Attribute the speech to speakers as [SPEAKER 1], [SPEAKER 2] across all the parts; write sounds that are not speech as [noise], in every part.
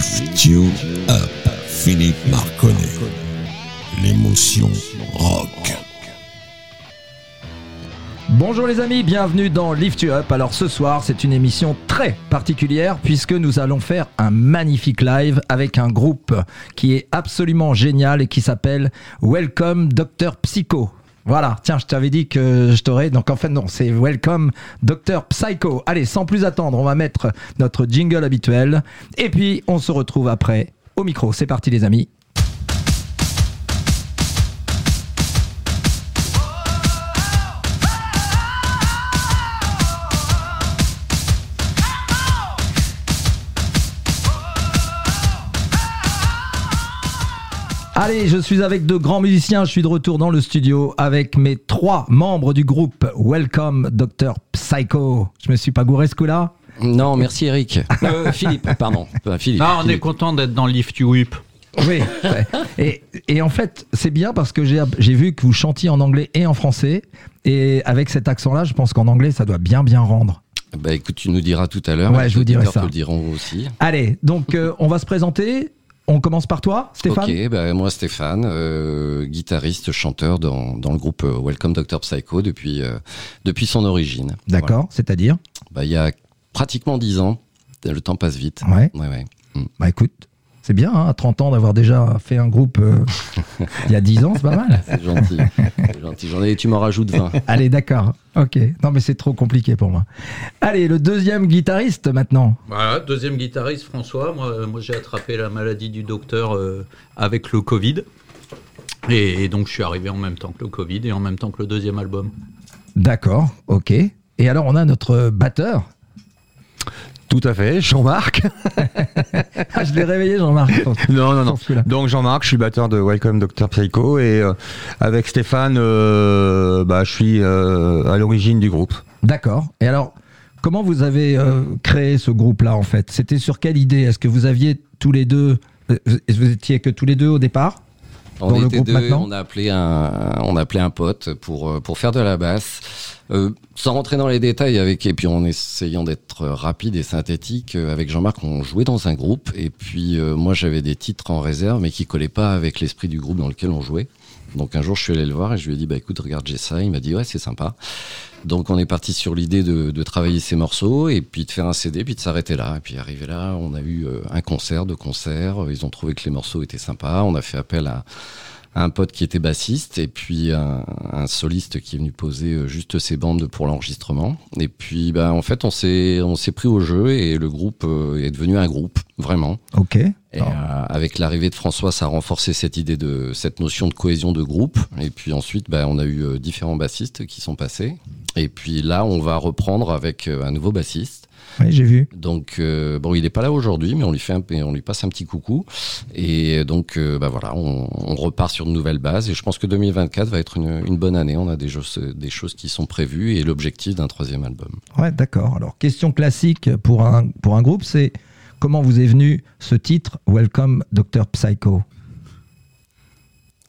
[SPEAKER 1] Lift You Up, Philippe Marconnet. L'émotion rock.
[SPEAKER 2] Bonjour les amis, bienvenue dans Lift You Up. Alors ce soir, c'est une émission très particulière puisque nous allons faire un magnifique live avec un groupe qui est absolument génial et qui s'appelle Welcome Dr Psycho. Voilà, tiens, je t'avais dit que je t'aurais. Donc en fait, non, c'est Welcome Dr Psycho. Allez, sans plus attendre, on va mettre notre jingle habituel. Et puis, on se retrouve après au micro. C'est parti, les amis. Allez, je suis avec de grands musiciens. Je suis de retour dans le studio avec mes trois membres du groupe Welcome Dr Psycho. Je me suis pas gouré ce coup-là
[SPEAKER 3] Non, merci Eric. Euh, Philippe, pardon. Euh, Philippe.
[SPEAKER 4] Non, on est
[SPEAKER 3] Philippe.
[SPEAKER 4] content d'être dans Lift You Whip.
[SPEAKER 2] Oui. ouais. Et, et en fait, c'est bien parce que j'ai vu que vous chantiez en anglais et en français. Et avec cet accent-là, je pense qu'en anglais, ça doit bien bien rendre.
[SPEAKER 3] Bah écoute, tu nous diras tout à l'heure.
[SPEAKER 2] Ouais, je vous dirai ça.
[SPEAKER 3] te le diront aussi.
[SPEAKER 2] Allez, donc euh, on va se présenter. On commence par toi, Stéphane
[SPEAKER 3] Ok, bah, moi Stéphane, euh, guitariste, chanteur dans, dans le groupe euh, Welcome Dr Psycho depuis, euh, depuis son origine.
[SPEAKER 2] D'accord, c'est-à-dire.
[SPEAKER 3] Bah, il y a pratiquement 10 ans. Le temps passe vite.
[SPEAKER 2] Ouais.
[SPEAKER 3] Ouais, ouais.
[SPEAKER 2] Bah écoute, c'est bien, hein, à 30 ans d'avoir déjà fait un groupe euh, [laughs] il y a 10 ans, c'est pas mal.
[SPEAKER 3] C'est gentil. C'est gentil. J'en ai, tu m'en rajoutes 20.
[SPEAKER 2] Allez, d'accord. Ok. Non, mais c'est trop compliqué pour moi. Allez, le deuxième guitariste maintenant.
[SPEAKER 4] Voilà, deuxième guitariste, François. Moi, euh, moi j'ai attrapé la maladie du docteur euh, avec le Covid. Et, et donc, je suis arrivé en même temps que le Covid et en même temps que le deuxième album.
[SPEAKER 2] D'accord, ok. Et alors, on a notre batteur.
[SPEAKER 5] Tout à fait, Jean-Marc. [laughs]
[SPEAKER 2] Ah, je l'ai réveillé, Jean-Marc.
[SPEAKER 5] non, non, non. Donc Jean-Marc, je suis batteur de Welcome Dr Psycho et euh, avec Stéphane, euh, bah, je suis euh, à l'origine du groupe.
[SPEAKER 2] D'accord. Et alors, comment vous avez euh, créé ce groupe-là, en fait? C'était sur quelle idée? Est-ce que vous aviez tous les deux. euh, Vous étiez que tous les deux au départ?
[SPEAKER 3] On
[SPEAKER 2] Dans
[SPEAKER 3] était deux, on a appelé un, on a appelé un pote pour euh, pour faire de la basse. Euh, sans rentrer dans les détails avec et puis en essayant d'être rapide et synthétique euh, avec Jean-Marc, on jouait dans un groupe et puis euh, moi j'avais des titres en réserve mais qui collaient pas avec l'esprit du groupe dans lequel on jouait. Donc un jour je suis allé le voir et je lui ai dit bah écoute regarde j'ai ça, il m'a dit ouais c'est sympa. Donc on est parti sur l'idée de, travailler ces morceaux et puis de faire un CD puis de s'arrêter là. Et puis arrivé là on a eu euh, un concert, deux concerts, ils ont trouvé que les morceaux étaient sympas, on a fait appel à un pote qui était bassiste et puis un, un soliste qui est venu poser euh, juste ses bandes pour l'enregistrement. Et puis, bah, en fait, on s'est on s'est pris au jeu et le groupe euh, est devenu un groupe vraiment.
[SPEAKER 2] Ok.
[SPEAKER 3] Et
[SPEAKER 2] Oh.
[SPEAKER 3] euh, avec l'arrivée de François, ça a renforcé cette idée de cette notion de cohésion de groupe. Et puis ensuite, bah, on a eu différents bassistes qui sont passés. Et puis là, on va reprendre avec un nouveau bassiste.
[SPEAKER 2] Oui, j'ai vu.
[SPEAKER 3] Donc euh, bon, il n'est pas là aujourd'hui, mais on lui fait un, on lui passe un petit coucou. Et donc euh, bah voilà, on, on repart sur de nouvelles bases. Et je pense que 2024 va être une, une bonne année. On a des choses, des choses qui sont prévues et l'objectif d'un troisième album.
[SPEAKER 2] Ouais, d'accord. Alors, question classique pour un, pour un groupe, c'est comment vous est venu ce titre Welcome Dr Psycho?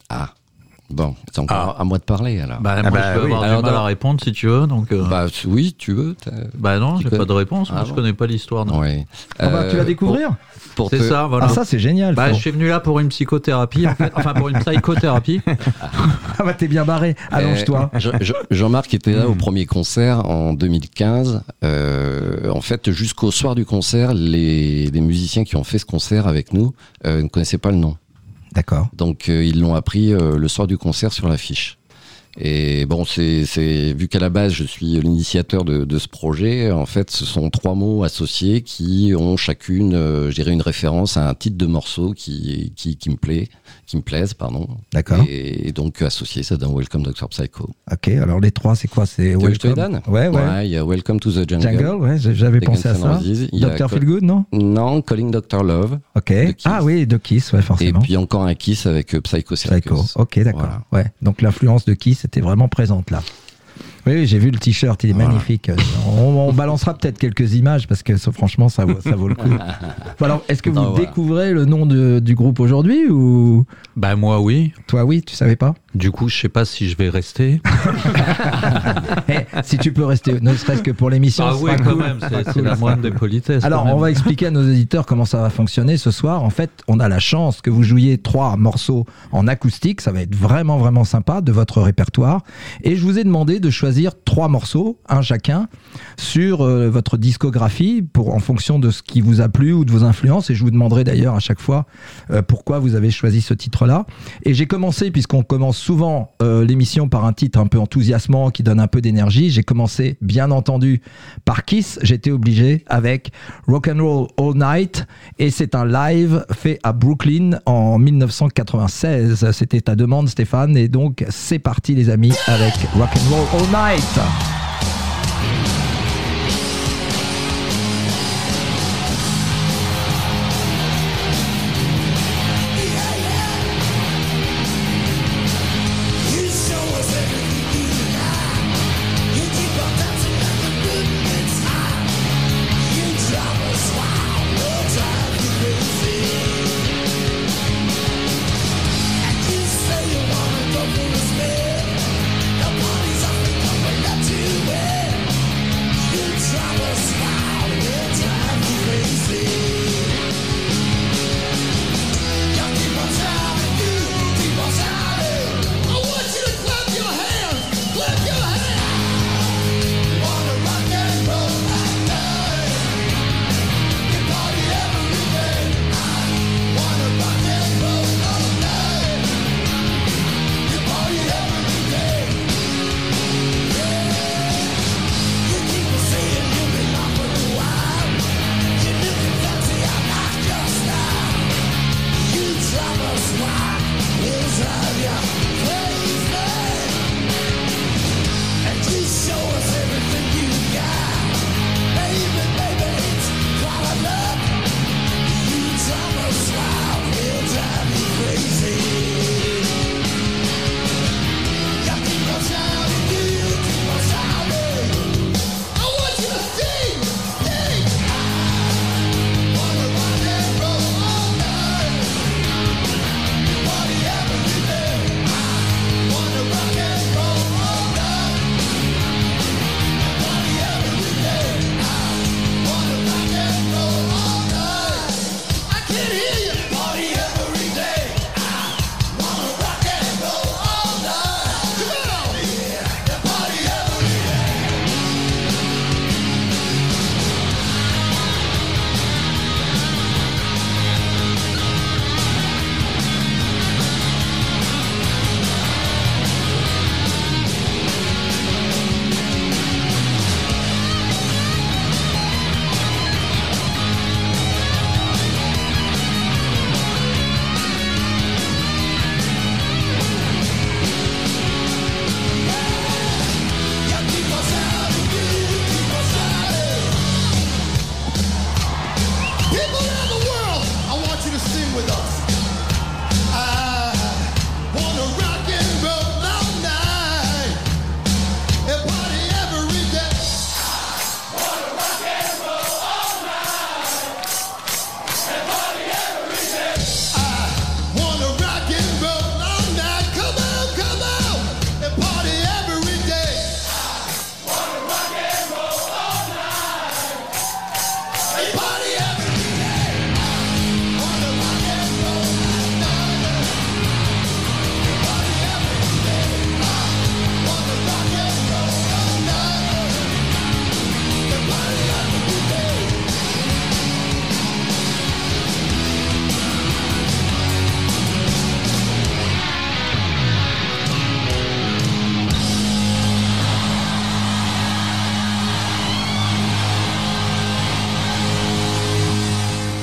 [SPEAKER 3] Ah bon, c'est encore à moi de parler alors.
[SPEAKER 4] Bah,
[SPEAKER 5] Ah
[SPEAKER 4] moi,
[SPEAKER 5] bah
[SPEAKER 4] je
[SPEAKER 5] oui.
[SPEAKER 4] avoir
[SPEAKER 3] Alors,
[SPEAKER 4] du mal à répondre si tu veux. Donc, euh, bah,
[SPEAKER 3] Bah oui, tu veux. t'as-
[SPEAKER 4] non, j'ai pas de réponse. Moi,
[SPEAKER 3] Ah
[SPEAKER 4] je
[SPEAKER 3] bon
[SPEAKER 4] connais pas l'histoire. non.
[SPEAKER 3] Ouais.
[SPEAKER 2] Ah bah, Tu
[SPEAKER 3] Euh,
[SPEAKER 2] vas découvrir
[SPEAKER 3] pour
[SPEAKER 4] C'est
[SPEAKER 3] te-
[SPEAKER 4] ça, voilà.
[SPEAKER 2] Ah, ça, c'est génial.
[SPEAKER 4] Bah, je suis venu là pour une psychothérapie, en fait. enfin pour une psychothérapie. [laughs] [laughs]
[SPEAKER 2] Ah bah, t'es bien barré. Allonge-toi.
[SPEAKER 3] Euh, Jean- Jean- Jean-Marc était là au premier concert en 2015. Euh, en fait, jusqu'au soir du concert, les, les musiciens qui ont fait ce concert avec nous euh, ne connaissaient pas le nom.
[SPEAKER 2] D'accord.
[SPEAKER 3] Donc, euh, ils l'ont appris euh, le soir du concert sur l'affiche. Et bon, c'est, vu qu'à la base je suis l'initiateur de, de ce projet. En fait, ce sont trois mots associés qui ont chacune, euh, je dirais, une référence à un titre de morceau qui qui, qui me plaît, qui me plaise, pardon.
[SPEAKER 2] D'accord.
[SPEAKER 3] Et, donc associé ça dans Welcome Dr Psycho.
[SPEAKER 2] Ok, alors les trois, c'est quoi? C'est Welcome? Ouais, ouais.
[SPEAKER 3] Il y a Welcome to the Jungle.
[SPEAKER 2] Jungle, ouais, j'avais pensé à ça.
[SPEAKER 3] Co-
[SPEAKER 2] Feelgood, non?
[SPEAKER 3] Non, Calling Dr Love.
[SPEAKER 2] Ok. Ah oui, de Kiss, ouais,
[SPEAKER 3] Et
[SPEAKER 2] forcément.
[SPEAKER 3] puis encore un Kiss avec euh, Psycho Circus.
[SPEAKER 2] Psycho. Ok, d'accord.
[SPEAKER 3] Voilà.
[SPEAKER 2] Ouais. Donc l'influence de Kiss était vraiment présente là. Oui, oui, j'ai vu le t-shirt, il est
[SPEAKER 3] Voilà.
[SPEAKER 2] magnifique. On, on [laughs] balancera peut-être quelques images parce que franchement, ça vaut, ça vaut le coup. Alors, est-ce que vous
[SPEAKER 3] voilà.
[SPEAKER 2] découvrez le nom de- du groupe aujourd'hui ou?
[SPEAKER 4] Bah moi oui.
[SPEAKER 2] toi, oui, tu savais pas?
[SPEAKER 4] Du coup, je sais pas si je vais rester. [laughs]
[SPEAKER 2] Eh, si tu peux rester, ne serait-ce que pour l'émission.
[SPEAKER 4] Ah oui, quand
[SPEAKER 2] cool.
[SPEAKER 4] même, c'est c'est
[SPEAKER 2] cool,
[SPEAKER 4] la moindre des politesses.
[SPEAKER 2] Alors, on va expliquer à nos éditeurs comment ça va fonctionner ce soir. En fait, on a la chance que vous jouiez trois morceaux en acoustique. Ça va être vraiment, vraiment sympa de votre répertoire. Et je vous ai demandé de choisir trois morceaux, un chacun, sur euh, votre discographie pour, en fonction de ce qui vous a plu ou de vos influences. Et je vous demanderai d'ailleurs à chaque fois euh, pourquoi vous avez choisi ce titre-là. Et j'ai commencé, puisqu'on commence souvent euh, l'émission par un titre un peu enthousiasmant qui donne un peu d'énergie. J'ai commencé, bien entendu, par Kiss. J'étais obligé avec Rock'n'Roll All Night. Et c'est un live fait à Brooklyn en 1996. C'était ta demande, Stéphane. Et donc, c'est parti, les amis, avec Rock'n'Roll All Night.
[SPEAKER 6] baita.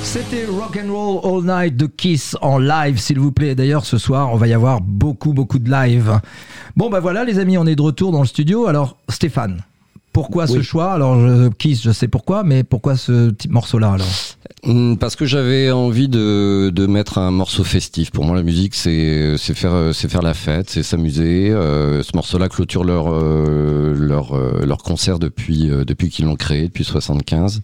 [SPEAKER 2] C'était Rock'n'Roll All Night de Kiss en live, s'il vous plaît. D'ailleurs, ce soir, on va y avoir beaucoup, beaucoup de live. Bon, bah voilà, les amis, on est de retour dans le studio. Alors, Stéphane, pourquoi ce choix? Alors, je, Kiss, je sais pourquoi, mais pourquoi ce petit morceau-là alors?
[SPEAKER 3] Hum, Parce que j'avais envie de, de mettre un morceau festif. Pour moi, la musique, c'est faire faire la fête, c'est s'amuser. Euh, ce morceau-là clôture leur euh, leur euh, leur concert depuis depuis qu'ils l'ont créé depuis 75.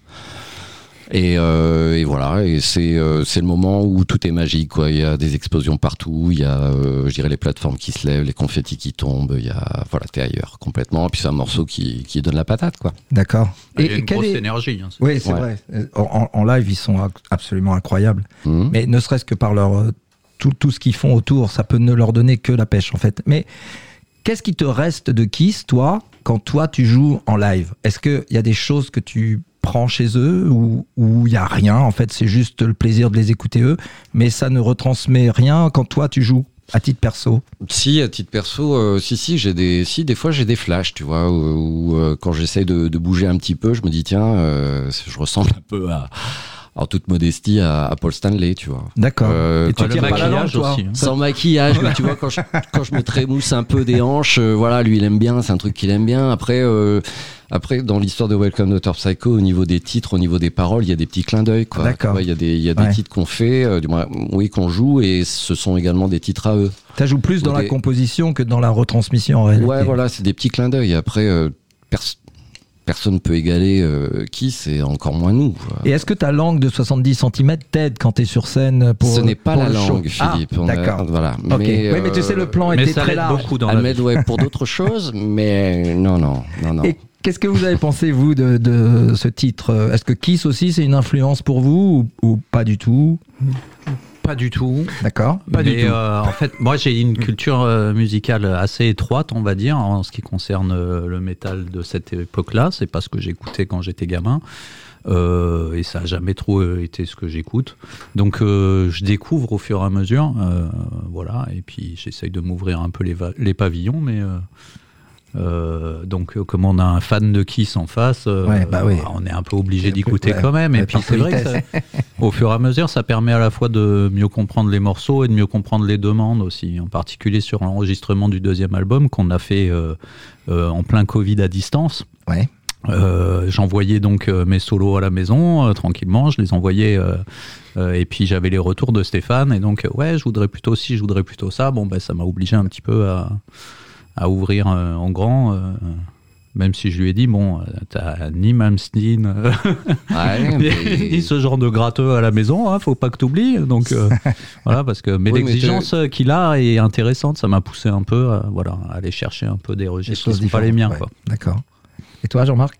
[SPEAKER 3] Et, euh, et voilà, et c'est euh, c'est le moment où tout est magique. Quoi. Il y a des explosions partout, il y a, euh, je dirais, les plateformes qui se lèvent, les confettis qui tombent. Il y a, voilà, t'es ailleurs complètement. Et puis c'est un morceau qui, qui donne la patate, quoi.
[SPEAKER 2] D'accord.
[SPEAKER 4] Une
[SPEAKER 2] quelle
[SPEAKER 4] grosse
[SPEAKER 2] est-
[SPEAKER 4] énergie. hein,
[SPEAKER 2] Oui, c'est
[SPEAKER 3] Ouais.
[SPEAKER 2] vrai. En, en live, ils sont absolument incroyables.
[SPEAKER 3] Mhm.
[SPEAKER 2] Mais ne serait-ce que par leur tout, tout ce qu'ils font autour, ça peut ne leur donner que la pêche en fait. Mais qu'est-ce qui te reste de Kiss, toi, quand toi tu joues en live? Est-ce qu'il y a des choses que tu prends chez eux ou il y a rien En fait, c'est juste le plaisir de les écouter eux, mais ça ne retransmet rien quand toi tu joues à titre perso.
[SPEAKER 3] Si, à titre perso, euh, si, si, j'ai des, si, des fois j'ai des flashs, tu vois, où, où, euh, quand j'essaye de, de bouger un petit peu, je me dis tiens, euh, je ressemble un peu à, en toute modestie, à, à Paul Stanley, tu vois.
[SPEAKER 2] D'accord.
[SPEAKER 3] Euh,
[SPEAKER 2] Et tu tires pas la langue,
[SPEAKER 4] maquillage
[SPEAKER 2] toi
[SPEAKER 4] aussi, hein.
[SPEAKER 3] Sans maquillage, mais tu vois, quand je, quand je me trémousse un peu des hanches, euh, voilà, lui il aime bien, c'est un truc qu'il aime bien. Après, euh, après dans l'histoire de Welcome Dr Psycho, au niveau des titres, au niveau des paroles, il y a des petits clins d'œil, quoi.
[SPEAKER 2] D'accord.
[SPEAKER 3] Tu vois, Il y a des, il y a des
[SPEAKER 2] Ouais.
[SPEAKER 3] titres qu'on fait, euh, du moins, oui, qu'on joue, et ce sont également des titres à eux.
[SPEAKER 2] Tu joues plus dans la composition que dans la retransmission en réalité.
[SPEAKER 3] Ouais, voilà, c'est des petits clins d'œil. Après, euh, personne peut égaler euh, qui, c'est encore moins nous.
[SPEAKER 2] Et est-ce que ta langue de 70 cm t'aide quand t'es sur scène pour
[SPEAKER 3] Ce n'est pas la
[SPEAKER 2] show
[SPEAKER 3] langue, Philippe.
[SPEAKER 2] Ah,
[SPEAKER 3] On a-
[SPEAKER 2] D'accord.
[SPEAKER 3] voilà. Mais,
[SPEAKER 2] oui, mais tu
[SPEAKER 3] euh,
[SPEAKER 2] sais, le plan
[SPEAKER 4] Mais
[SPEAKER 2] était
[SPEAKER 4] ça
[SPEAKER 2] très large.
[SPEAKER 4] beaucoup dans
[SPEAKER 3] Elle
[SPEAKER 4] la
[SPEAKER 3] m'aide
[SPEAKER 4] vie.
[SPEAKER 3] ouais, pour d'autres [laughs] choses, mais non, non, non, non.
[SPEAKER 2] Et qu'est-ce que vous avez pensé, vous, de, de ce titre? Est-ce que Kiss aussi, c'est une influence pour vous ou, ou pas du tout?
[SPEAKER 4] Pas du tout.
[SPEAKER 2] D'accord
[SPEAKER 4] Mais, euh, en fait, moi j'ai une culture euh, musicale assez étroite, on va dire, en ce qui concerne euh, le métal de cette époque-là. C'est pas ce que j'écoutais quand j'étais gamin. Euh, et ça a jamais trop été ce que j'écoute. Donc euh, je découvre au fur et à mesure, euh, voilà. Et puis j'essaye de m'ouvrir un peu les, les pavillons, mais euh, donc euh, comme on a un fan de Kiss en face, euh,
[SPEAKER 2] Ouais, bah oui.
[SPEAKER 4] on est un peu obligé d'écouter
[SPEAKER 2] ouais,
[SPEAKER 4] quand même. Et puis c'est vrai que ça- au fur et à mesure, ça permet à la fois de mieux comprendre les morceaux et de mieux comprendre les demandes aussi, en particulier sur l'enregistrement du deuxième album qu'on a fait euh, euh, en plein Covid à distance.
[SPEAKER 2] Ouais.
[SPEAKER 4] Euh, J'envoyais donc euh, mes solos à la maison euh, tranquillement, je les envoyais et puis j'avais les retours de Stéphane et donc ouais, je voudrais plutôt ci, je voudrais plutôt ça. Bon ben ça m'a obligé un petit peu à, à ouvrir euh, en grand. euh, même si je lui ai dit, bon, euh, t'as ni Malmsteen,
[SPEAKER 3] Ouais, [laughs]
[SPEAKER 4] ni,
[SPEAKER 3] mais-
[SPEAKER 4] ni ce genre de gratteux à la maison, hein, faut pas que t'oublies. Donc euh, [laughs] voilà, parce que mais
[SPEAKER 3] Oui, mais
[SPEAKER 4] l'exigence qu'il a est intéressante, ça m'a poussé un peu, à, voilà, à aller chercher un peu des registres
[SPEAKER 2] choses
[SPEAKER 4] qui sont pas les miens,
[SPEAKER 2] ouais.
[SPEAKER 4] quoi.
[SPEAKER 2] D'accord. Et toi, Jean-Marc?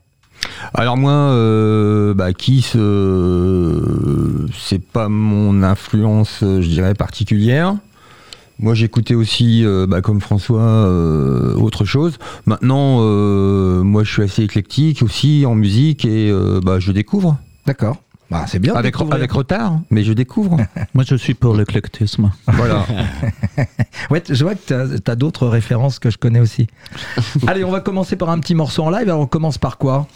[SPEAKER 5] Alors moi, euh, bah, Kiss, euh, c'est pas mon influence, je dirais, particulière. Moi, j'écoutais aussi, euh, bah, comme François, euh, autre chose. Maintenant, euh, moi, je suis assez éclectique aussi en musique et euh, bah, je découvre.
[SPEAKER 2] D'accord. Bah, c'est bien.
[SPEAKER 5] Avec, retard, mais je découvre. [laughs]
[SPEAKER 4] Moi, je suis pour l'éclectisme.
[SPEAKER 5] voilà. [laughs]
[SPEAKER 2] Ouais, je vois que tu as, d'autres références que je connais aussi. [laughs] Allez, on va commencer par un petit morceau en live. Alors, on commence par quoi?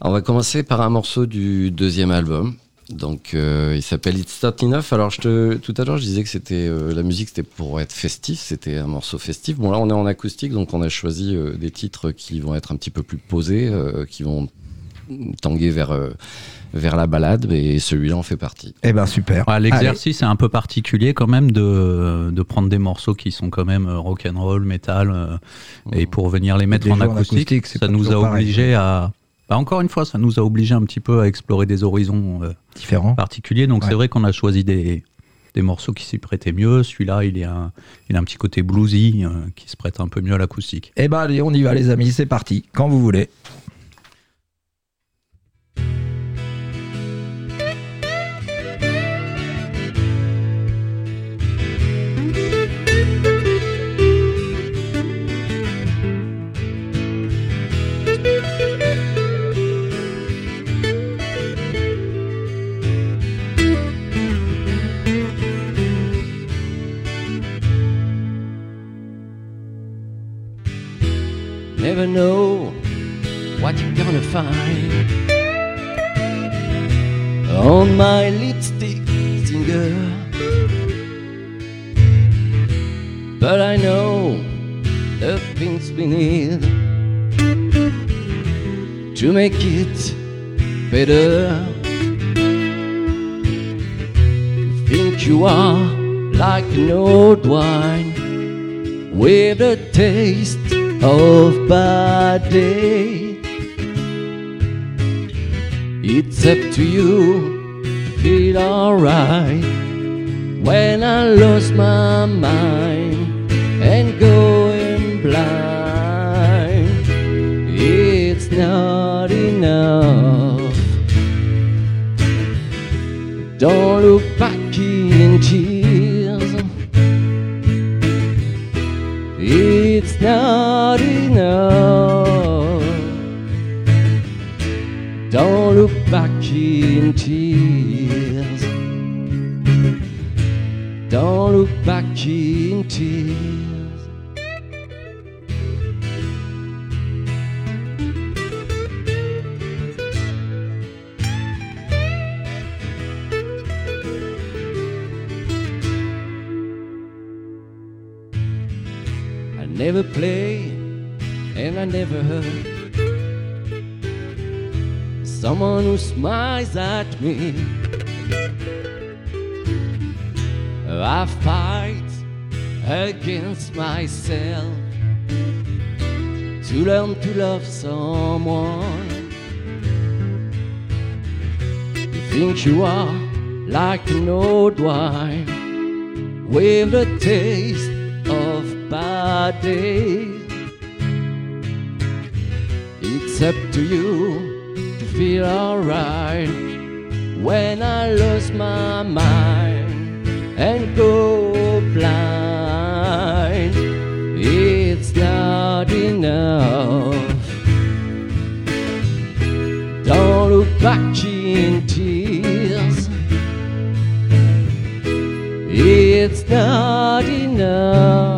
[SPEAKER 3] On va commencer par un morceau du deuxième album. Donc, euh, il s'appelle It's Not Enough. Alors, je te, tout à l'heure, je disais que c'était euh, la musique, c'était pour être festif. C'était un morceau festif. Bon, là, on est en acoustique, donc on a choisi euh, des titres qui vont être un petit peu plus posés, euh, qui vont tanguer vers euh, vers la balade. Et celui-là en fait partie.
[SPEAKER 2] Eh ben, super.
[SPEAKER 4] Ouais, L'exercice est un peu particulier quand même de, de prendre des morceaux qui sont quand même euh, rock'n'roll, metal, euh, et pour venir les mettre en acoustique,
[SPEAKER 2] acoustique,
[SPEAKER 4] ça nous a obligé à... Bah, encore une fois, ça nous a obligé un petit peu à explorer des horizons euh,
[SPEAKER 2] Différent.
[SPEAKER 4] particuliers. Donc
[SPEAKER 2] Ouais.
[SPEAKER 4] c'est vrai qu'on a choisi des, des morceaux qui s'y prêtaient mieux. Celui-là, il, est un, il a un petit côté bluesy euh, qui se prête un peu mieux à l'acoustique.
[SPEAKER 2] Eh ben, allez, on y va, les amis. C'est parti. Quand vous voulez.
[SPEAKER 3] Know what you're gonna find on my lipstick finger. But I know the things we need to make it better. You think you are like an old wine with a taste of bad day. It's up to you
[SPEAKER 7] feel alright when I lost my mind and going blind. It's not enough. Don't look at me. I fight against myself to learn to love someone. You think you are like an old wine with the taste of bad days. It's up to you to feel alright when I lose my mind and go blind. It's not enough. Don't look back in tears. It's not enough.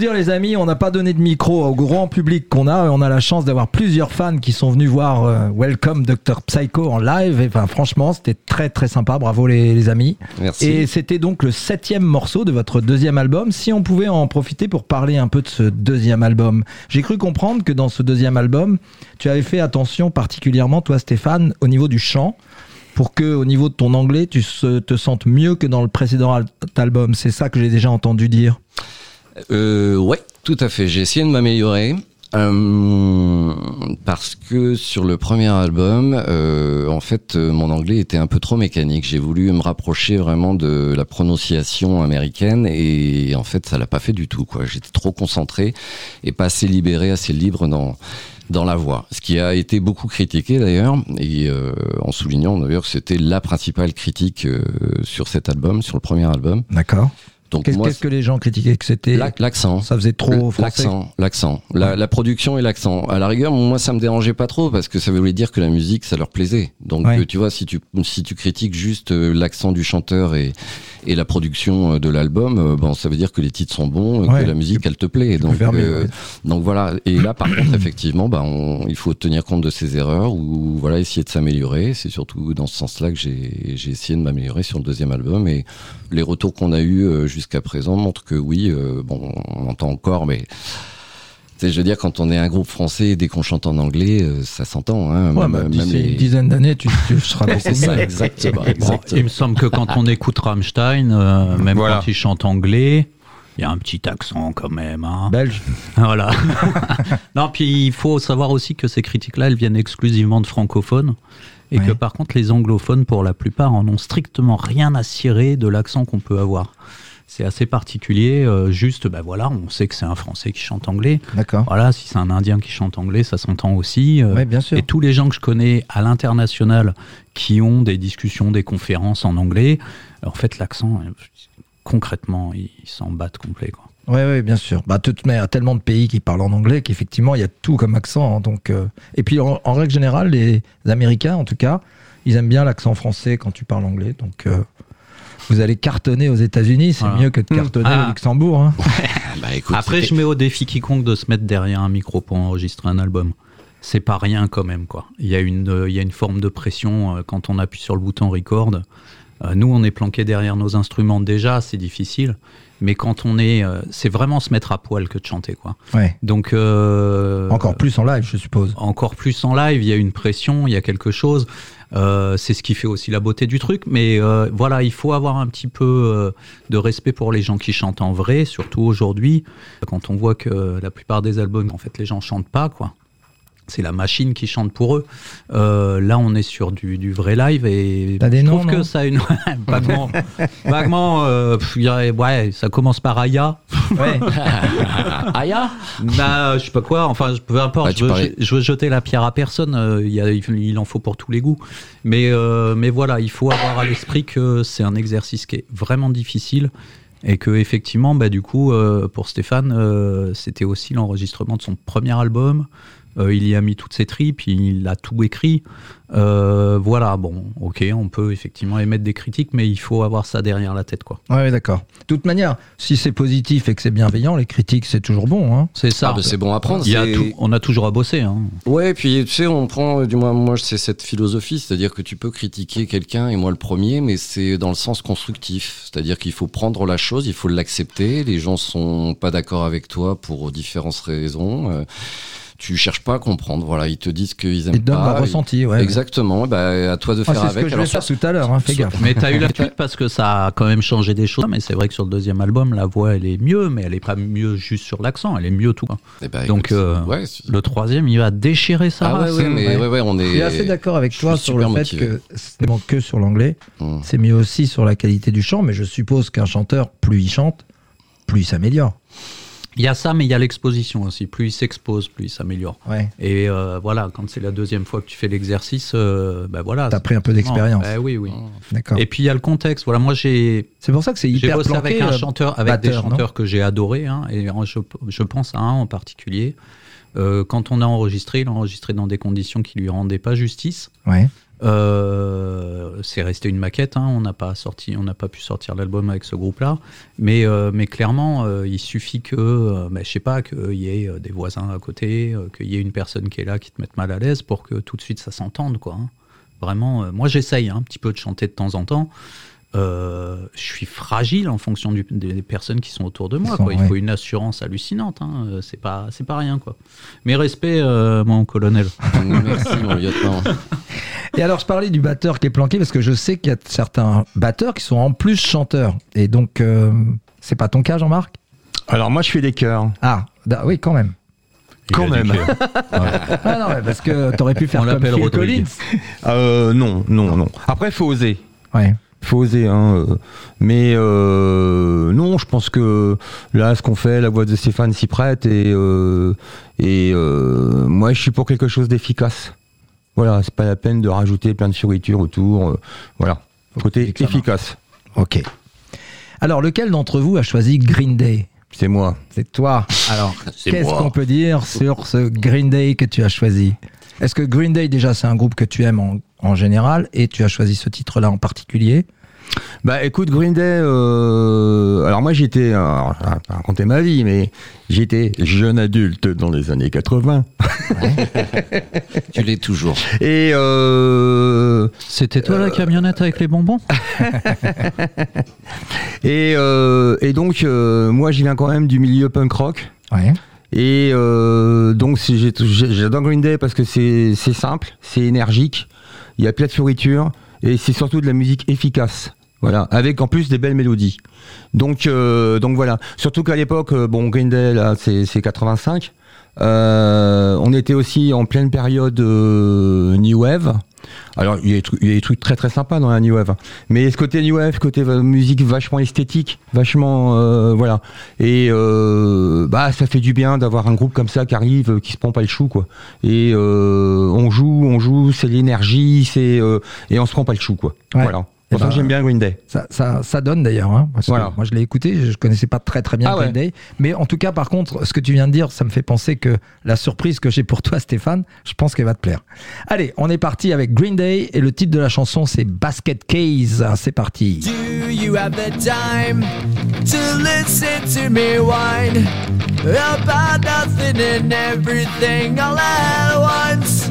[SPEAKER 2] Dire les amis, on n'a pas donné de micro au grand public qu'on a on a la chance d'avoir plusieurs fans qui sont venus voir euh, Welcome Dr Psycho en live et enfin franchement c'était très très sympa, bravo les, les amis.
[SPEAKER 7] Merci.
[SPEAKER 2] Et c'était donc le septième morceau de votre deuxième album. Si on pouvait en profiter pour parler un peu de ce deuxième album, j'ai cru comprendre que dans ce deuxième album, tu avais fait attention particulièrement toi Stéphane au niveau du chant pour que au niveau de ton anglais tu se- te sentes mieux que dans le précédent al- album. C'est ça que j'ai déjà entendu dire.
[SPEAKER 7] Euh, ouais, tout à fait. J'ai essayé de m'améliorer. euh, parce que sur le premier album, euh, en fait, euh, mon anglais était un peu trop mécanique. J'ai voulu me rapprocher vraiment de la prononciation américaine et en fait, ça l'a pas fait du tout. Quoi, j'étais trop concentré et pas assez libéré, assez libre dans dans la voix. Ce qui a été beaucoup critiqué d'ailleurs, et euh, en soulignant d'ailleurs que c'était la principale critique euh, sur cet album, sur le premier album.
[SPEAKER 2] D'accord.
[SPEAKER 7] Donc
[SPEAKER 2] Qu'est-ce
[SPEAKER 7] moi,
[SPEAKER 2] qu'est-ce que les gens critiquaient que c'était
[SPEAKER 7] L'ac- L'accent.
[SPEAKER 2] Ça faisait trop français.
[SPEAKER 7] L'accent, l'accent, la, la production et l'accent. À la rigueur, moi, ça me dérangeait pas trop parce que ça voulait dire que la musique, ça leur plaisait. Donc,
[SPEAKER 2] Ouais.
[SPEAKER 7] euh, tu vois, si tu si tu critiques juste euh, l'accent du chanteur et
[SPEAKER 3] Et la production euh, de l'album, euh, bon, ça veut dire que les titres sont bons, et
[SPEAKER 2] Ouais.
[SPEAKER 3] que la musique, elle te plaît. Donc, euh,
[SPEAKER 2] ouais.
[SPEAKER 3] donc voilà. Et là, par contre, effectivement, bah, on- il faut tenir compte de ses erreurs ou voilà, essayer de s'améliorer. C'est surtout dans ce sens-là que j'ai j'ai essayé de m'améliorer sur le deuxième album. Et les retours qu'on a eus euh, jusqu'à présent montrent que oui, euh, bon, on entend encore, mais je veux dire, quand on est un groupe français, dès qu'on chante en anglais, euh, ça s'entend. Hein,
[SPEAKER 2] Ouais,
[SPEAKER 3] même,
[SPEAKER 2] bah,
[SPEAKER 3] même
[SPEAKER 2] d'ici
[SPEAKER 3] les-
[SPEAKER 2] une dizaine d'années, tu, tu [laughs] seras
[SPEAKER 3] C'est ça, exactement.
[SPEAKER 4] Bon,
[SPEAKER 3] exactement.
[SPEAKER 4] il me semble que quand on écoute Rammstein, euh, même
[SPEAKER 5] Voilà.
[SPEAKER 4] quand ils chantent anglais, il y a un petit accent quand même. Hein.
[SPEAKER 2] Belge. [laughs]
[SPEAKER 4] Voilà. [laughs] non, puis il faut savoir aussi que ces critiques-là, elles viennent exclusivement de francophones. Et
[SPEAKER 2] Ouais.
[SPEAKER 4] que par contre, les anglophones, pour la plupart, en ont strictement rien à cirer de l'accent qu'on peut avoir. C'est assez particulier. euh, juste, ben voilà, on sait que c'est un Français qui chante anglais.
[SPEAKER 2] D'accord.
[SPEAKER 4] Voilà, si c'est un Indien qui chante anglais, ça s'entend aussi. euh,
[SPEAKER 2] Ouais, bien sûr.
[SPEAKER 4] et tous les gens que je connais à l'international qui ont des discussions, des conférences en anglais, en fait, l'accent, euh, concrètement, ils s'en battent complet. Quoi.
[SPEAKER 2] Ouais, bien sûr. Bah, manière, il y a tellement de pays qui parlent en anglais qu'effectivement, il y a tout comme accent. hein, donc, euh, Et puis, en, en règle générale, les Américains, en tout cas, ils aiment bien l'accent français quand tu parles anglais. Donc, vous allez cartonner aux États-Unis, c'est
[SPEAKER 4] Voilà.
[SPEAKER 2] mieux que de cartonner
[SPEAKER 4] Ah.
[SPEAKER 2] au Luxembourg. hein.
[SPEAKER 3] Bah, écoute,
[SPEAKER 4] Après, je mets au défi quiconque de se mettre derrière un micro pour enregistrer un album. C'est pas rien quand même, quoi. Il y a une, euh, il y a une forme de pression euh, quand on appuie sur le bouton record. Euh, nous, on est planqué derrière nos instruments déjà, c'est difficile. Mais quand on est, euh, c'est vraiment se mettre à poil que de chanter, quoi.
[SPEAKER 2] Ouais.
[SPEAKER 4] Donc euh,
[SPEAKER 2] Encore plus en live, je suppose.
[SPEAKER 4] encore plus en live, il y a une pression, il y a quelque chose. Euh, c'est ce qui fait aussi la beauté du truc. Mais euh, voilà, il faut avoir un petit peu euh, de respect pour les gens qui chantent en vrai, surtout aujourd'hui, quand on voit que la plupart des albums, en fait, les gens chantent pas, quoi. C'est la machine qui chante pour eux. Euh, là, on est sur du, du vrai live et
[SPEAKER 2] T'as des
[SPEAKER 4] je
[SPEAKER 2] noms,
[SPEAKER 4] trouve que ça a une [laughs] vaguement, vaguement, euh, pff, ouais, ça commence par Aya.
[SPEAKER 2] Ouais. [laughs]
[SPEAKER 3] Aya
[SPEAKER 4] Bah, je sais pas quoi, enfin, peu importe,
[SPEAKER 3] tu
[SPEAKER 4] je, veux, je veux jeter la pierre à personne, euh, il y a- il en faut pour tous les goûts. Mais, euh, mais voilà, il faut avoir à l'esprit que c'est un exercice qui est vraiment difficile et que, effectivement, bah, du coup, euh, pour Stéphane, euh, c'était aussi l'enregistrement de son premier album. Euh, il y a mis toutes ses tripes, il a tout écrit. Euh, voilà, bon, ok, on peut effectivement émettre des critiques, mais il faut avoir ça derrière la tête, quoi.
[SPEAKER 2] Ouais, d'accord. De toute manière, si c'est positif et que c'est bienveillant, les critiques, c'est toujours bon. Hein.
[SPEAKER 4] C'est ça.
[SPEAKER 3] Ah, bah, c'est bon à prendre.
[SPEAKER 4] Il y a tout- on a toujours à bosser. Hein.
[SPEAKER 3] Ouais, puis tu sais, on prend, du moins, moi, c'est cette philosophie, c'est-à-dire que tu peux critiquer quelqu'un, et moi le premier, mais c'est dans le sens constructif. C'est-à-dire qu'il faut prendre la chose, il faut l'accepter. Les gens sont pas d'accord avec toi pour différentes raisons. Euh, tu cherches pas à comprendre. Voilà, ils te disent qu'ils aiment
[SPEAKER 2] Ils te donnent
[SPEAKER 3] pas.
[SPEAKER 2] leur ressenti. Ouais.
[SPEAKER 3] Exactement. Bah, à toi de
[SPEAKER 2] Ah,
[SPEAKER 3] faire
[SPEAKER 2] c'est ce
[SPEAKER 3] avec.
[SPEAKER 2] que je vais faire tout à l'heure, hein, fais gaffe.
[SPEAKER 4] Mais t'as eu la [laughs] suite parce que ça a quand même changé des choses. Mais c'est vrai que sur le deuxième album, la voix elle est mieux, mais elle est pas mieux juste sur l'accent, elle est mieux tout.
[SPEAKER 3] Eh ben,
[SPEAKER 4] Donc,
[SPEAKER 3] écoute,
[SPEAKER 4] euh,
[SPEAKER 3] ouais,
[SPEAKER 4] Le troisième, il va déchirer ça.
[SPEAKER 3] ah ouais, ouais, mais ouais, ouais, on
[SPEAKER 2] Je
[SPEAKER 3] est.
[SPEAKER 2] suis assez d'accord avec
[SPEAKER 3] je
[SPEAKER 2] toi sur le fait
[SPEAKER 3] motivé.
[SPEAKER 2] que c'est bon que sur l'anglais,
[SPEAKER 3] Hum.
[SPEAKER 2] c'est mieux aussi sur la qualité du chant, mais je suppose qu'un chanteur, plus il chante, plus il s'améliore.
[SPEAKER 4] Il y a ça, mais il y a l'exposition aussi. Plus il s'expose, plus il s'améliore.
[SPEAKER 2] Ouais.
[SPEAKER 4] Et euh, voilà, quand c'est la deuxième fois que tu fais l'exercice, euh, ben voilà.
[SPEAKER 2] T'as pris un peu d'expérience.
[SPEAKER 4] Eh oui, oui.
[SPEAKER 2] D'accord.
[SPEAKER 4] Et puis il y a le contexte. Voilà, moi j'ai
[SPEAKER 2] C'est pour ça que c'est hyper
[SPEAKER 4] bossé
[SPEAKER 2] planqué.
[SPEAKER 4] avec un
[SPEAKER 2] euh,
[SPEAKER 4] chanteur, avec des
[SPEAKER 2] batteur,
[SPEAKER 4] chanteurs que j'ai adorés, hein, et je pense à un en particulier. Euh, quand on a enregistré, il a enregistré dans des conditions qui lui rendaient pas justice.
[SPEAKER 2] Ouais.
[SPEAKER 4] Euh, c'est resté une maquette, hein, on n'a pas sorti, on n'a pas pu sortir l'album avec ce groupe-là, mais euh, mais clairement, euh, il suffit que, euh, bah, je sais pas, qu'il y ait euh, des voisins à côté, qu'il y ait une personne qui est là qui te mette mal à l'aise pour que tout de suite ça s'entende, quoi. hein. Vraiment, moi j'essaye hein, un petit peu de chanter de temps en temps. Euh, je suis fragile en fonction du- des personnes qui sont autour de moi.
[SPEAKER 2] Sont,
[SPEAKER 4] quoi. Il
[SPEAKER 2] ouais.
[SPEAKER 4] faut une assurance hallucinante. hein. Euh, C'est pas, c'est pas rien quoi. Mais respect, euh, mon colonel. [laughs]
[SPEAKER 3] Merci, mon lieutenant.
[SPEAKER 2] Et alors, je parlais du batteur qui est planqué parce que je sais qu'il y a certains batteurs qui sont en plus chanteurs. Et donc, euh, c'est pas ton cas, Jean-Marc?
[SPEAKER 5] Alors moi je fais des chœurs.
[SPEAKER 2] Ah, da- oui, quand même.
[SPEAKER 5] Quand même.
[SPEAKER 2] Ah non, mais parce que t'aurais pu faire
[SPEAKER 4] On
[SPEAKER 2] comme
[SPEAKER 4] l'appelle
[SPEAKER 2] Phil. Collins.
[SPEAKER 5] Euh, non, non, non. Après faut oser.
[SPEAKER 2] Ouais.
[SPEAKER 5] Faut oser. Hein, euh. mais euh, non, je pense que là, ce qu'on fait, la voix de Stéphane s'y prête et, euh, et euh, moi, je suis pour quelque chose d'efficace. Voilà, c'est pas la peine de rajouter plein de fioritures autour. euh, voilà, côté efficace.
[SPEAKER 2] Ok. Alors, lequel d'entre vous a choisi Green Day?
[SPEAKER 5] C'est moi.
[SPEAKER 2] C'est toi. Alors, [laughs] qu'est-ce qu'on peut dire sur ce Green Day que tu as choisi? Est-ce que Green Day, déjà, c'est un groupe que tu aimes en, en général et tu as choisi ce titre-là en particulier
[SPEAKER 5] Bah écoute, Green Day, euh, alors moi j'étais, pas raconter ma vie, mais j'étais jeune adulte dans les années 80.
[SPEAKER 3] Tu l'es toujours.
[SPEAKER 5] Et euh,
[SPEAKER 4] C'était toi la camionnette avec les bonbons [laughs]
[SPEAKER 5] Et, euh, et donc, euh, moi, j'y viens quand même du milieu punk rock.
[SPEAKER 2] Ouais.
[SPEAKER 5] Et euh, donc, j'adore Green Day parce que c'est c'est simple, c'est énergique, il y a plein de fioritures, et c'est surtout de la musique efficace. Voilà, avec en plus des belles mélodies. Donc, euh, donc voilà. Surtout qu'à l'époque, euh, bon, Green Day, là, c'est c'est 85. Euh, on était aussi en pleine période New Wave. Alors, il y, a des trucs, il y a des trucs très très sympas dans la New Wave. Mais ce côté New Wave, côté euh, musique vachement esthétique, vachement. euh, voilà. Et euh, bah, ça fait du bien d'avoir un groupe comme ça qui arrive, euh, qui se prend pas le chou, quoi. Et euh, on joue, on joue, c'est l'énergie, c'est. euh, et on se prend pas le chou, quoi.
[SPEAKER 2] Ouais.
[SPEAKER 5] Voilà. Que j'aime bien Green Day.
[SPEAKER 2] Ça, ça, ça donne d'ailleurs. Hein,
[SPEAKER 5] Voilà.
[SPEAKER 2] moi, je l'ai écouté, je connaissais pas très très bien
[SPEAKER 5] Ah
[SPEAKER 2] Green
[SPEAKER 5] ouais.
[SPEAKER 2] Day. Mais en tout cas, par contre, ce que tu viens de dire, ça me fait penser que la surprise que j'ai pour toi, [laughs] Stéphane, je pense qu'elle va te plaire. Allez, on est parti avec Green Day et le titre de la chanson, c'est Basket Case. C'est parti.
[SPEAKER 8] Do you have the time to listen to me whine about nothing and everything all at once?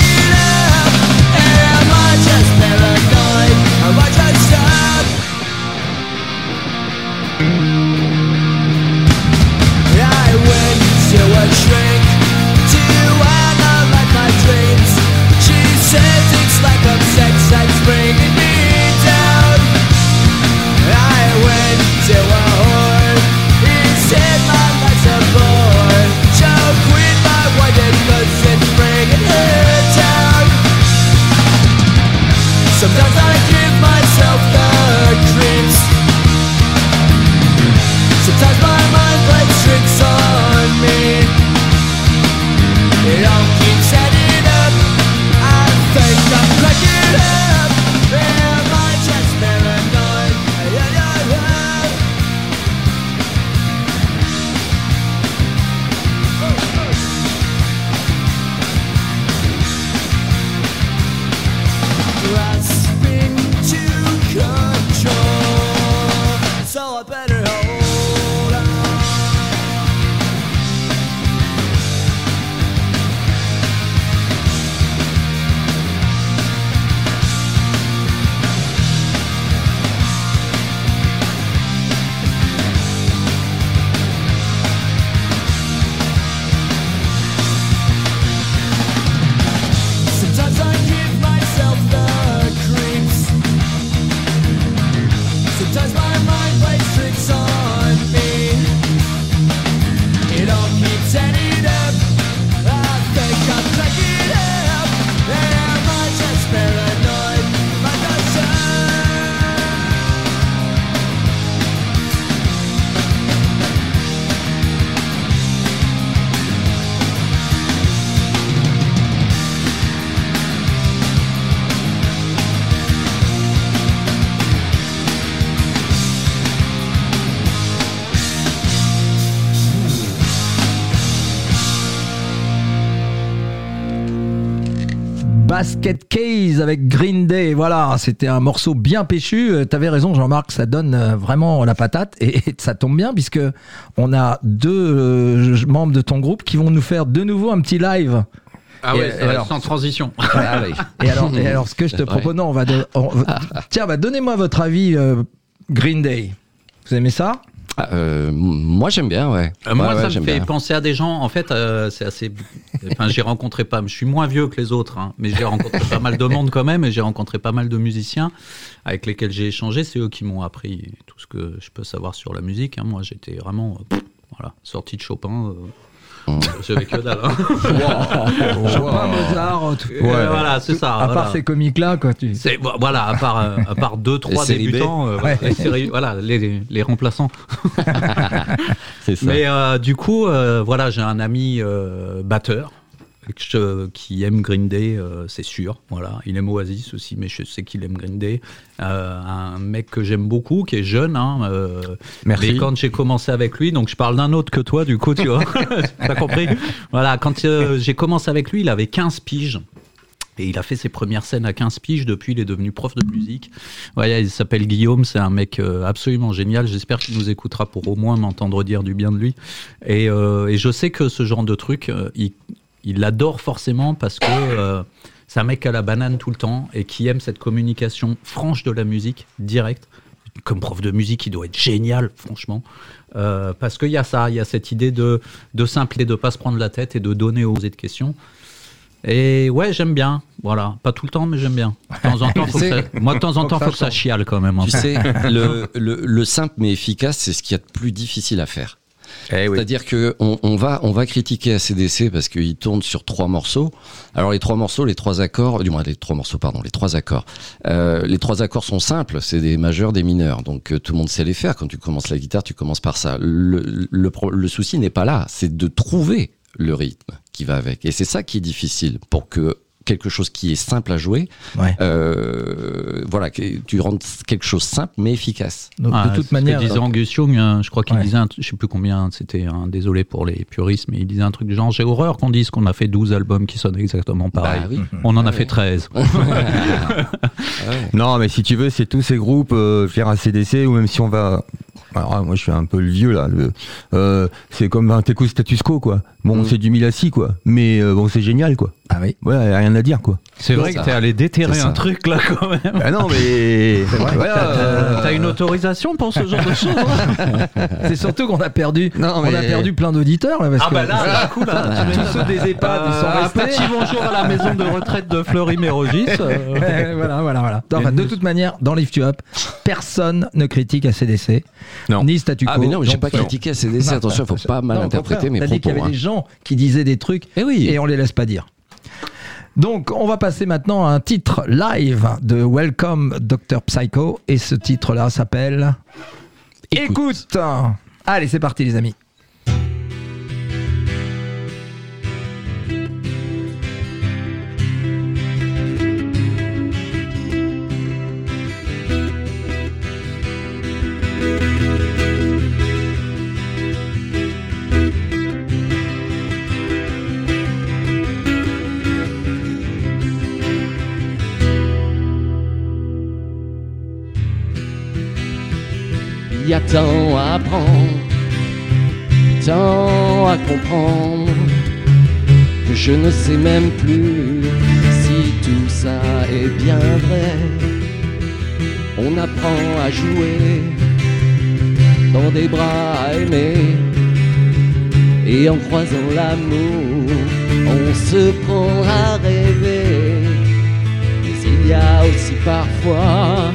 [SPEAKER 8] to I love like my dreams. She said things like obsessions bringing me down. I went to a shrink
[SPEAKER 2] Basket Case avec Green Day. Voilà, c'était un morceau bien péchu. Euh, T'avais raison, Jean-Marc, ça donne euh, vraiment la patate et, et ça tombe bien puisque on a deux euh, membres de ton groupe qui vont nous faire de nouveau un petit live.
[SPEAKER 4] Ah
[SPEAKER 2] Et-
[SPEAKER 4] ouais,
[SPEAKER 2] et alors
[SPEAKER 4] sans transition.
[SPEAKER 3] Ah.
[SPEAKER 2] Et alors, et alors ce que je te propose, non, on va, de- on va- tiens, bah, donnez-moi votre avis, euh, Green Day. Vous aimez ça?
[SPEAKER 3] Euh, m- moi j'aime bien, ouais.
[SPEAKER 4] Euh, moi,
[SPEAKER 3] Ouais, ouais,
[SPEAKER 4] ça me fait
[SPEAKER 3] bien.
[SPEAKER 4] penser à des gens. En fait, euh, c'est assez. Enfin, j'ai rencontré pas. Je suis moins vieux que les autres, hein, mais j'ai rencontré pas mal de monde quand même, et j'ai rencontré pas mal de musiciens avec lesquels j'ai échangé. C'est eux qui m'ont appris tout ce que je peux savoir sur la musique. hein. Moi, j'étais vraiment, euh, voilà, sorti de Chopin. Euh, Je vais que dalle. hein.
[SPEAKER 2] Chopin, Mozart, tout-
[SPEAKER 4] Euh, voilà, c'est ça.
[SPEAKER 2] à
[SPEAKER 4] voilà.
[SPEAKER 2] part ces comiques-là, quoi. Tu...
[SPEAKER 4] Voilà, à part euh, à part deux trois
[SPEAKER 3] B.
[SPEAKER 4] débutants, euh,
[SPEAKER 2] Ouais.
[SPEAKER 4] les séries- voilà, les, les remplaçants. [laughs]
[SPEAKER 3] C'est ça.
[SPEAKER 4] Mais euh, du coup, euh, voilà, j'ai un ami euh, batteur qui aime Green Day, euh, c'est sûr. Voilà, il aime Oasis aussi, mais je sais qu'il aime Green Day. Euh, un mec que j'aime beaucoup, qui est jeune. Hein, euh,
[SPEAKER 5] Merci.
[SPEAKER 4] Mais quand j'ai commencé avec lui, donc je parle d'un autre que toi, du coup, tu vois, [laughs] t'as compris. Voilà, quand j'ai commencé avec lui, il avait 15 piges. Et il a fait ses premières scènes à 15 piges. Depuis, il est devenu prof de musique. Ouais, il s'appelle Guillaume. C'est un mec absolument génial. J'espère qu'il nous écoutera pour au moins m'entendre dire du bien de lui. Et, euh, et je sais que ce genre de truc, il, il l'adore forcément parce que euh, c'est un mec à la banane tout le temps et qui aime cette communication franche de la musique, directe. Comme prof de musique, il doit être génial, franchement. Euh, parce qu'il y a ça, il y a cette idée de, de simple et de pas se prendre la tête et de donner aux de questions. Et ouais, j'aime bien. Voilà, pas tout le temps, mais j'aime bien. De temps en temps, [laughs] faut que ça- moi de temps en temps, faut que ça chiale quand même. hein.
[SPEAKER 3] Tu sais, [laughs] le, le, le simple mais efficace, c'est ce qu'il y a de plus difficile à faire.
[SPEAKER 5] Eh.
[SPEAKER 3] C'est-à-dire que on, on va on va critiquer ACDC parce qu'il tourne sur trois morceaux. Alors les trois morceaux, les trois accords, du moins les trois morceaux, pardon, les trois accords. Euh, les trois accords sont simples, c'est des majeurs, des mineurs, donc euh, tout le monde sait les faire. Quand tu commences la guitare, tu commences par ça. Le, le souci n'est pas là, c'est de trouver le rythme qui va avec. Et c'est ça qui est difficile pour que quelque chose qui est simple à jouer,
[SPEAKER 2] Ouais.
[SPEAKER 3] euh, voilà, que tu rendes quelque chose simple mais efficace.
[SPEAKER 2] Donc,
[SPEAKER 4] Ah,
[SPEAKER 2] de toute
[SPEAKER 4] ce que
[SPEAKER 2] manière.
[SPEAKER 4] disait Angus Young, hein, je crois qu'il
[SPEAKER 2] Ouais.
[SPEAKER 4] disait, un je sais plus combien, c'était un désolé pour les puristes, mais il disait un truc du genre, j'ai horreur qu'on dise qu'on a fait 12 albums qui sonnent exactement pareil.
[SPEAKER 3] Bah oui.
[SPEAKER 4] On en a
[SPEAKER 3] Ah
[SPEAKER 4] fait
[SPEAKER 3] oui.
[SPEAKER 4] 13. [laughs]
[SPEAKER 5] Non, mais si tu veux, c'est tous ces groupes, euh, faire ACDC, ou même si on va. Alors, ah, moi, je suis un peu le vieux, là. le- euh, c'est comme un Teco status quo, quoi. Bon,
[SPEAKER 3] Mm.
[SPEAKER 5] c'est du Milassi, quoi. Mais euh, bon, c'est génial, quoi.
[SPEAKER 2] Ah oui.
[SPEAKER 5] Voilà, y a rien à dire, quoi.
[SPEAKER 4] C'est vrai
[SPEAKER 3] ça.
[SPEAKER 4] que t'es allé déterrer un truc là quand même.
[SPEAKER 5] Ah non, mais. [laughs] Voilà,
[SPEAKER 4] T'as-
[SPEAKER 5] euh,
[SPEAKER 4] une autorisation pour ce genre de choses hein [laughs]
[SPEAKER 2] C'est surtout qu'on a perdu,
[SPEAKER 5] Non,
[SPEAKER 2] on a
[SPEAKER 5] mais-
[SPEAKER 2] perdu plein d'auditeurs là. Parce
[SPEAKER 4] Ah bah là, là, coup, là, [laughs] tu
[SPEAKER 2] tous ceux des EHPAD, ils sont
[SPEAKER 4] Euh, un
[SPEAKER 2] restés.
[SPEAKER 4] petit bonjour à la maison de retraite de Fleury-Mérogis. euh,
[SPEAKER 2] voilà, voilà, voilà. Enfin, de toute manière, dans Lift You Up, personne ne critique ACDC,
[SPEAKER 5] Non.
[SPEAKER 2] ni Statu Quo.
[SPEAKER 3] Ah mais non, j'ai pas critiqué ACDC, attention, faut pas mal interpréter mes propos.
[SPEAKER 2] Gens qui disaient des trucs
[SPEAKER 3] Eh oui.
[SPEAKER 2] et on les laisse pas dire. Donc, on va passer maintenant à un titre live de Welcome Dr. Psycho. Et ce titre-là s'appelle
[SPEAKER 3] Écoute.
[SPEAKER 2] Écoute. Allez, c'est parti, les amis.
[SPEAKER 7] Y a tant à apprendre, tant à comprendre, que je ne sais même plus si tout ça est bien vrai. On apprend à jouer dans des bras à aimer, et en croisant l'amour, on se prend à rêver. Mais il y a aussi parfois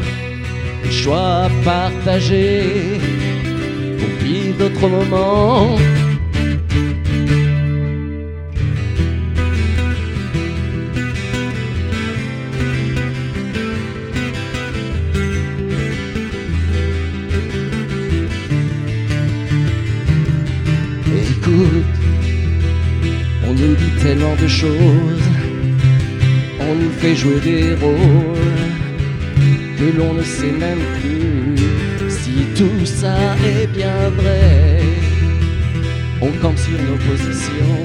[SPEAKER 7] choix partagés pour vivre d'autres moments. Écoute, on nous dit tellement de choses, on nous fait jouer des rôles que l'on ne sait même plus si tout ça est bien vrai. On campe sur nos positions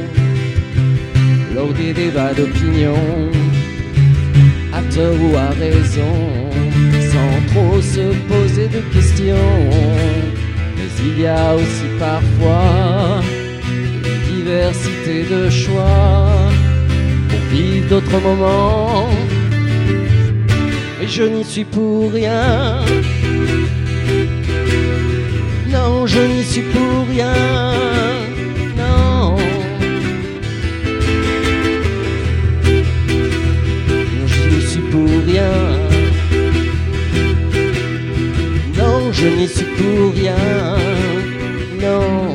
[SPEAKER 7] lors des débats d'opinion, à tort ou à raison, sans trop se poser de questions. Mais il y a aussi parfois une diversité de choix pour vivre d'autres moments je n'y suis pour rien. Non, je n'y suis pour rien. Non. Je n'y suis pour rien. Non, je n'y suis pour rien. Non.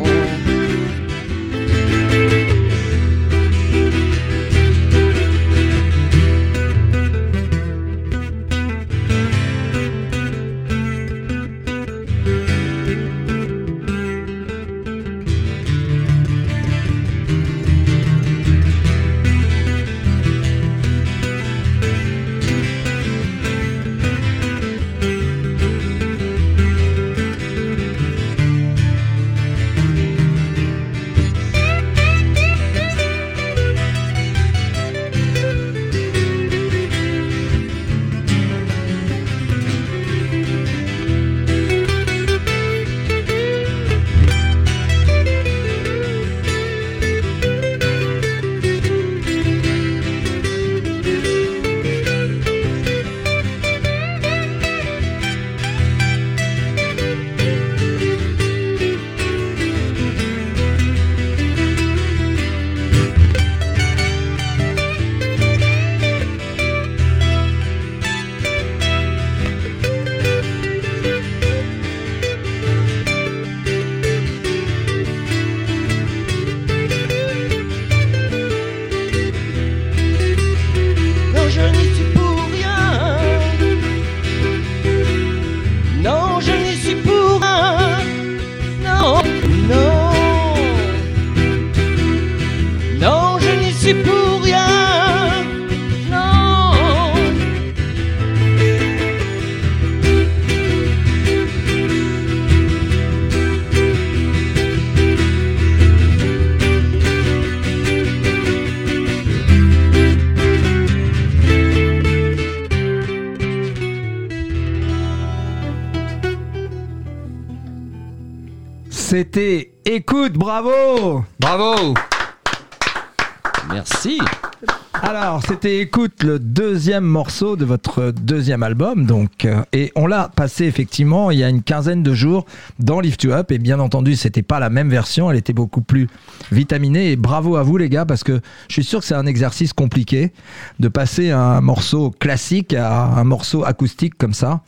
[SPEAKER 2] Écoute, le deuxième morceau de votre deuxième album, donc, euh, et on l'a passé effectivement il y a une quinzaine de jours dans Lift You Up, et bien entendu, c'était pas la même version, elle était beaucoup plus vitaminée, et bravo à vous les gars, parce que je suis sûr que c'est un exercice compliqué de passer un morceau classique à un morceau acoustique comme ça,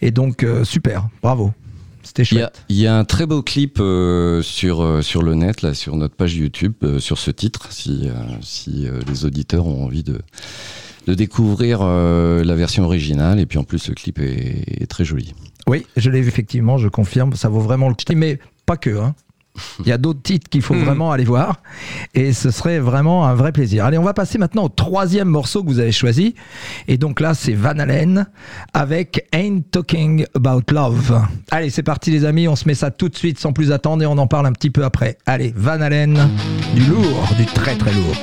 [SPEAKER 2] et donc euh, super, bravo. C'était
[SPEAKER 3] Il y, a,
[SPEAKER 2] chouette.
[SPEAKER 3] il y a un très beau clip euh, sur, euh, sur le net, là, sur notre page YouTube, euh, sur ce titre, si, euh, si euh, les auditeurs ont envie de, de découvrir euh, la version originale. Et puis en plus, le clip est, est très joli.
[SPEAKER 2] Oui, je l'ai vu effectivement, je confirme, ça vaut vraiment le coup. Mais pas que, hein. Il y a d'autres titres qu'il faut vraiment aller voir et ce serait vraiment un vrai plaisir. Allez, on va passer maintenant au troisième morceau que vous avez choisi. Et donc là, c'est Van Halen avec Ain't Talking About Love. Allez, c'est parti les amis, on se met ça tout de suite sans plus attendre et on en parle un petit peu après. Allez, Van Halen, du lourd, du très très lourd.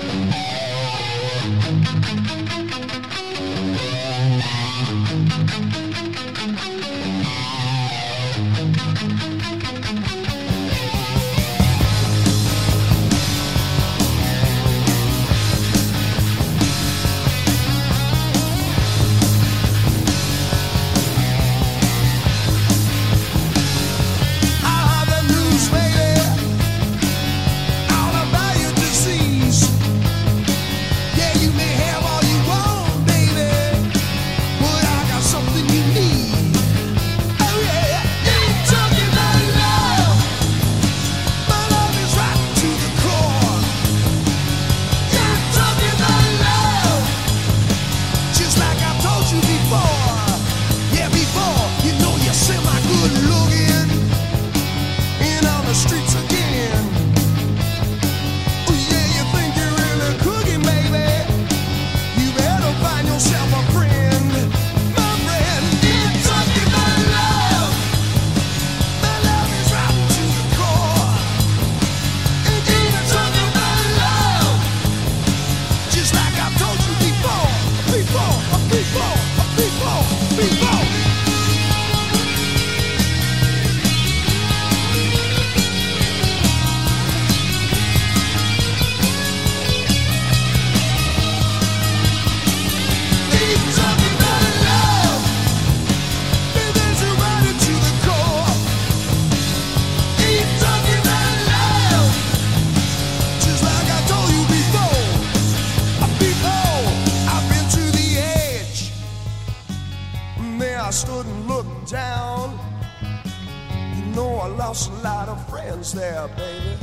[SPEAKER 8] Lost a lot of friends there, baby.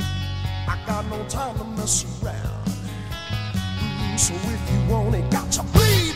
[SPEAKER 8] I got no time to mess around. Mm, So if you want it, got to bleed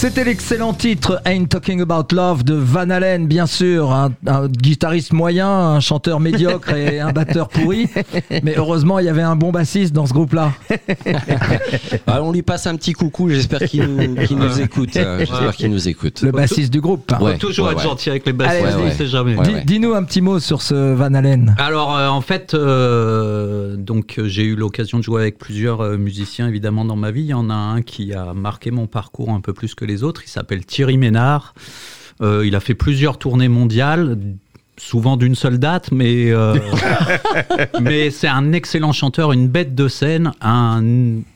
[SPEAKER 2] C'était l'excellent titre Ain't Talking About Love de Van Halen, bien sûr, un, un guitariste moyen, un chanteur médiocre et un batteur pourri. Mais heureusement, il y avait un bon bassiste dans ce groupe-là. [laughs]
[SPEAKER 3] Ah, on lui passe un petit coucou, j'espère qu'il nous, écoute. euh, j'espère qu'il nous écoute.
[SPEAKER 2] Le bassiste du groupe.
[SPEAKER 3] Ouais,
[SPEAKER 4] Faut toujours
[SPEAKER 3] ouais,
[SPEAKER 4] être
[SPEAKER 3] ouais.
[SPEAKER 4] gentil avec les
[SPEAKER 2] Allez,
[SPEAKER 4] bassistes,
[SPEAKER 3] ouais,
[SPEAKER 4] on
[SPEAKER 3] ouais.
[SPEAKER 4] sait jamais.
[SPEAKER 3] Ouais,
[SPEAKER 2] Dis-
[SPEAKER 3] ouais.
[SPEAKER 2] Dis-nous un petit mot sur ce Van Halen.
[SPEAKER 4] Alors euh, en fait, euh, donc euh, j'ai eu l'occasion de jouer avec plusieurs musiciens évidemment dans ma vie. Il y en a un qui a marqué mon parcours un peu plus que les autres. Il s'appelle Thierry Ménard. Euh, il a fait plusieurs tournées mondiales, souvent d'une seule date, mais euh, [laughs] mais c'est un excellent chanteur, une bête de scène, un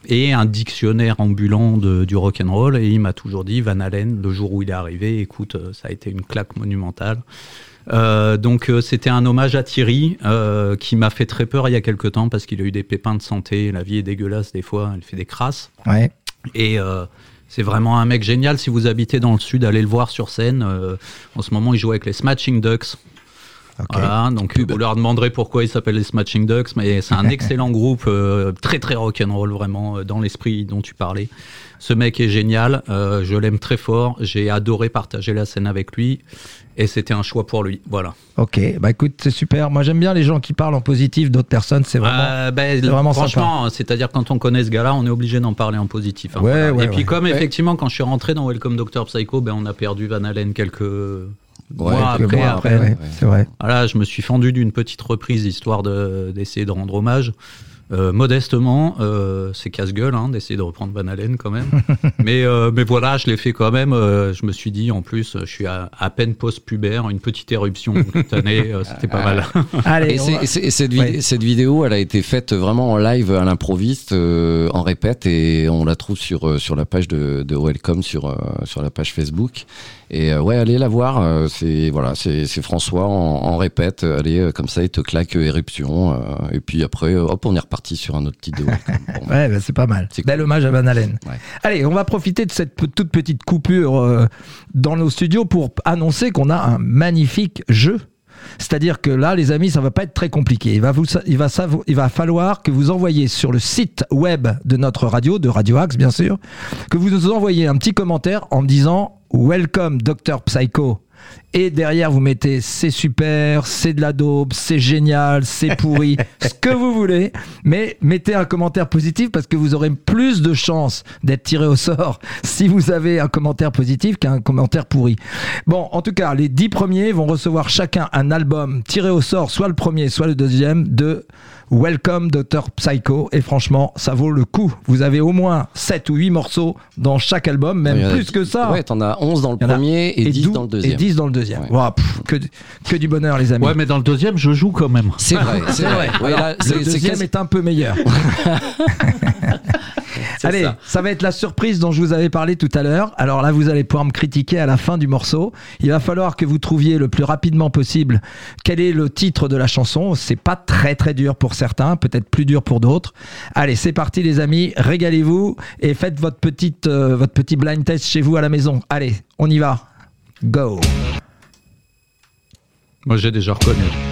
[SPEAKER 4] et un dictionnaire ambulant de, du rock and roll. Et il m'a toujours dit Van Halen, le jour où il est arrivé, écoute, euh, ça a été une claque monumentale. Euh, donc euh, c'était un hommage à Thierry euh, qui m'a fait très peur il y a quelque temps parce qu'il a eu des pépins de santé. La vie est dégueulasse des fois, elle fait des crasses.
[SPEAKER 2] Ouais.
[SPEAKER 4] Et c'est vraiment un mec génial. Si vous habitez dans le sud, allez le voir sur scène. Euh, en ce moment, il joue avec les Smashing Ducks. Voilà, donc vous leur demanderez pourquoi il s'appelle les Smashing Ducks, mais c'est un [laughs] excellent groupe, euh, très très rock'n'roll vraiment, euh, dans l'esprit dont tu parlais. Ce mec est génial, euh, je l'aime très fort, j'ai adoré partager la scène avec lui, et c'était un choix pour lui. Voilà.
[SPEAKER 2] Ok, bah écoute, c'est super. Moi, j'aime bien les gens qui parlent en positif d'autres personnes. C'est vraiment.
[SPEAKER 4] Euh,
[SPEAKER 2] c'est vraiment
[SPEAKER 4] franchement, c'est-à-dire quand on connaît ce gars-là, on est obligé d'en parler en positif. hein,
[SPEAKER 2] Ouais,
[SPEAKER 4] voilà.
[SPEAKER 2] ouais,
[SPEAKER 4] et puis
[SPEAKER 2] ouais.
[SPEAKER 4] comme effectivement, quand je suis rentré dans Welcome Dr Psycho, ben, on a perdu Van Halen quelques mois
[SPEAKER 2] quelques
[SPEAKER 4] après.
[SPEAKER 2] mois
[SPEAKER 4] après.
[SPEAKER 2] ouais, c'est vrai.
[SPEAKER 4] Voilà, je me suis fendu d'une petite reprise histoire de- d'essayer de, rendre hommage. Euh, modestement, euh, c'est casse-gueule hein, d'essayer de reprendre Van Halen quand même. [laughs] mais, euh, mais voilà, je l'ai fait quand même. euh, je me suis dit, en plus, je suis à, à peine post-pubère, une petite éruption cutanée, euh, c'était pas mal. [laughs]
[SPEAKER 2] Allez,
[SPEAKER 3] Et,
[SPEAKER 2] on
[SPEAKER 3] c'est-
[SPEAKER 2] va-
[SPEAKER 3] et c'est- et cette, vid-
[SPEAKER 2] Ouais.
[SPEAKER 3] cette vidéo, elle a été faite vraiment en live à l'improviste, euh, en répète, et on la trouve sur sur la page de, de Welcome sur sur la page Facebook. Et euh, ouais, allez la voir. euh, c'est voilà, c'est c'est François en, en répète. Allez, comme ça, il te claque éruption. euh, et puis après, hop, on est reparti sur un autre titre de Welcome. Bon,
[SPEAKER 2] Ouais, bah, c'est pas mal. Bel hommage à Van Halen.
[SPEAKER 3] Ouais.
[SPEAKER 2] Allez, on va profiter de cette toute petite coupure euh, dans nos studios pour annoncer qu'on a un magnifique jeu. C'est-à-dire que là, les amis, ça va pas être très compliqué. Il va, vous, il, va il va falloir que vous envoyiez sur le site web de notre radio, de Radio Axe, bien sûr, que vous nous envoyiez un petit commentaire en me disant Welcome Dr Psycho. Et derrière, vous mettez c'est super, c'est de la daube, c'est génial, c'est pourri, [laughs] ce que vous voulez. Mais mettez un commentaire positif parce que vous aurez plus de chances d'être tiré au sort [laughs] si vous avez un commentaire positif qu'un commentaire pourri. Bon, en tout cas, les dix premiers vont recevoir chacun un album tiré au sort, soit le premier, soit le deuxième, de Welcome Dr Psycho. Et franchement, ça vaut le coup. Vous avez au moins 7 ou 8 morceaux dans chaque album, même plus que ça.
[SPEAKER 3] Ouais, t'en as 11 dans le premier et, 10
[SPEAKER 2] dou-
[SPEAKER 3] dans le deuxième.
[SPEAKER 2] Et 10 dans le deuxième.
[SPEAKER 3] Ouais.
[SPEAKER 2] Ouah, pff, que, que du bonheur, les amis.
[SPEAKER 4] ouais, mais dans le deuxième, je joue quand même.
[SPEAKER 3] C'est vrai, c'est [laughs] vrai. Ouais, là,
[SPEAKER 2] le deuxième
[SPEAKER 3] quasi-
[SPEAKER 2] est un peu meilleur. [laughs] Allez,
[SPEAKER 3] ça.
[SPEAKER 2] ça. va être la surprise dont je vous avais parlé tout à l'heure. Alors là, vous allez pouvoir me critiquer à la fin du morceau. Il va falloir que vous trouviez le plus rapidement possible quel est le titre de la chanson. C'est pas très très dur pour certains, peut-être plus dur pour d'autres. Allez, c'est parti les amis, régalez-vous et faites votre petite euh, votre petit blind test chez vous à la maison. Allez, on y va. Go.
[SPEAKER 4] Moi, j'ai déjà reconnu.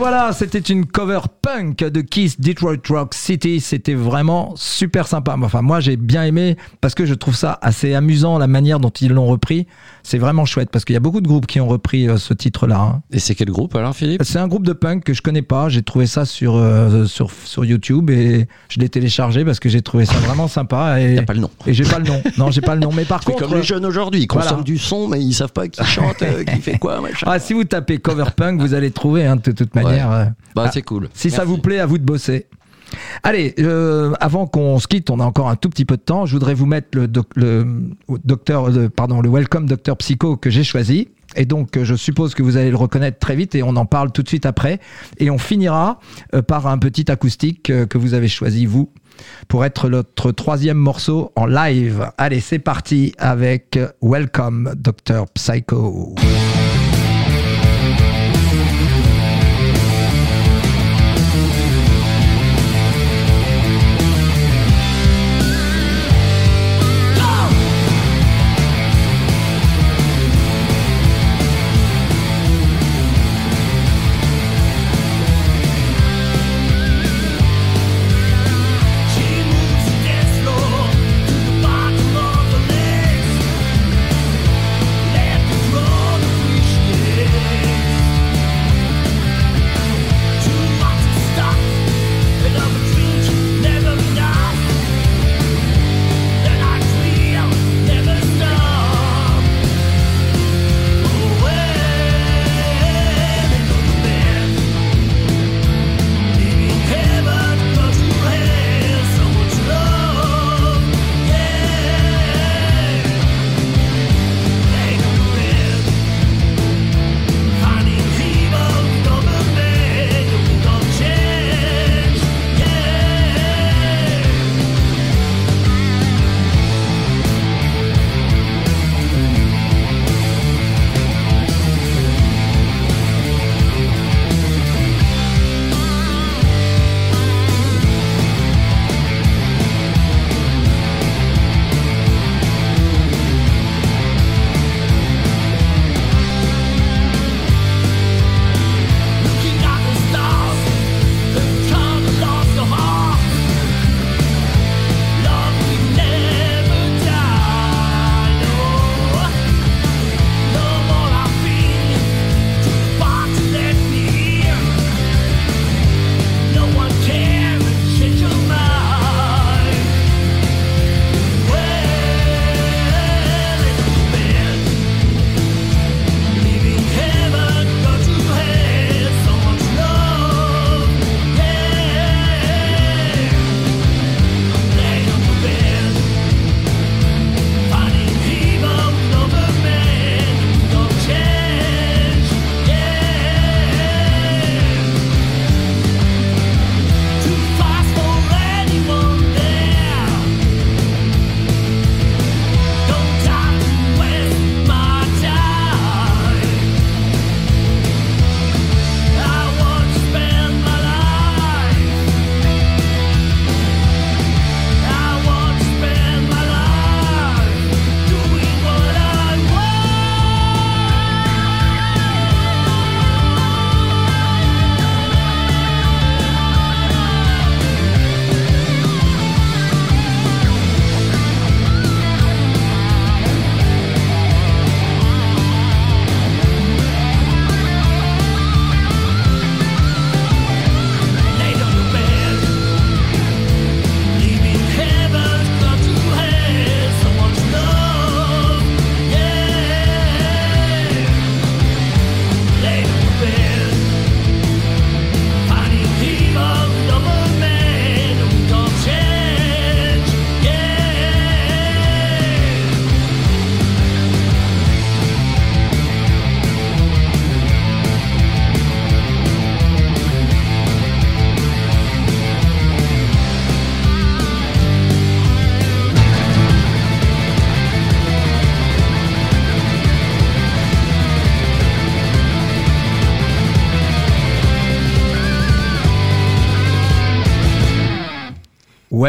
[SPEAKER 9] Voilà, c'était une cover punk de Kiss Detroit Rock City. C'était vraiment super sympa. Enfin, moi, j'ai bien aimé parce que je trouve ça assez amusant la manière dont ils l'ont repris. C'est vraiment chouette parce qu'il y a beaucoup de groupes qui ont repris euh, ce titre-là. hein.
[SPEAKER 3] Et c'est quel groupe alors, Philippe?
[SPEAKER 9] C'est un groupe de punk que je connais pas. J'ai trouvé ça sur, euh, sur, sur YouTube et je l'ai téléchargé parce que j'ai trouvé ça vraiment sympa. Et,
[SPEAKER 3] T'as pas le nom.
[SPEAKER 9] et j'ai pas le nom. Non, j'ai pas le nom. Mais [laughs] par
[SPEAKER 3] C'est
[SPEAKER 9] contre.
[SPEAKER 3] comme les jeunes aujourd'hui, ils
[SPEAKER 9] voilà.
[SPEAKER 3] consomment du son, mais ils savent pas qui [laughs] chante, euh, qui fait quoi, machin.
[SPEAKER 9] Ah, si vous tapez cover punk, vous allez trouver hein, de toute manière. euh,
[SPEAKER 3] Bah,
[SPEAKER 9] ah,
[SPEAKER 3] c'est cool.
[SPEAKER 9] Si ça vous plaît, à vous de bosser. Allez, euh, avant qu'on se quitte, on a encore un tout petit peu de temps. Je voudrais vous mettre le, doc- le docteur, le- pardon, le Welcome Docteur Psycho que j'ai choisi. Et donc, euh, je suppose que vous allez le reconnaître très vite et on en parle tout de suite après. Et on finira euh, par un petit acoustique euh, que vous avez choisi, vous, pour être notre troisième morceau en live. Allez, c'est parti avec Welcome Docteur Psycho.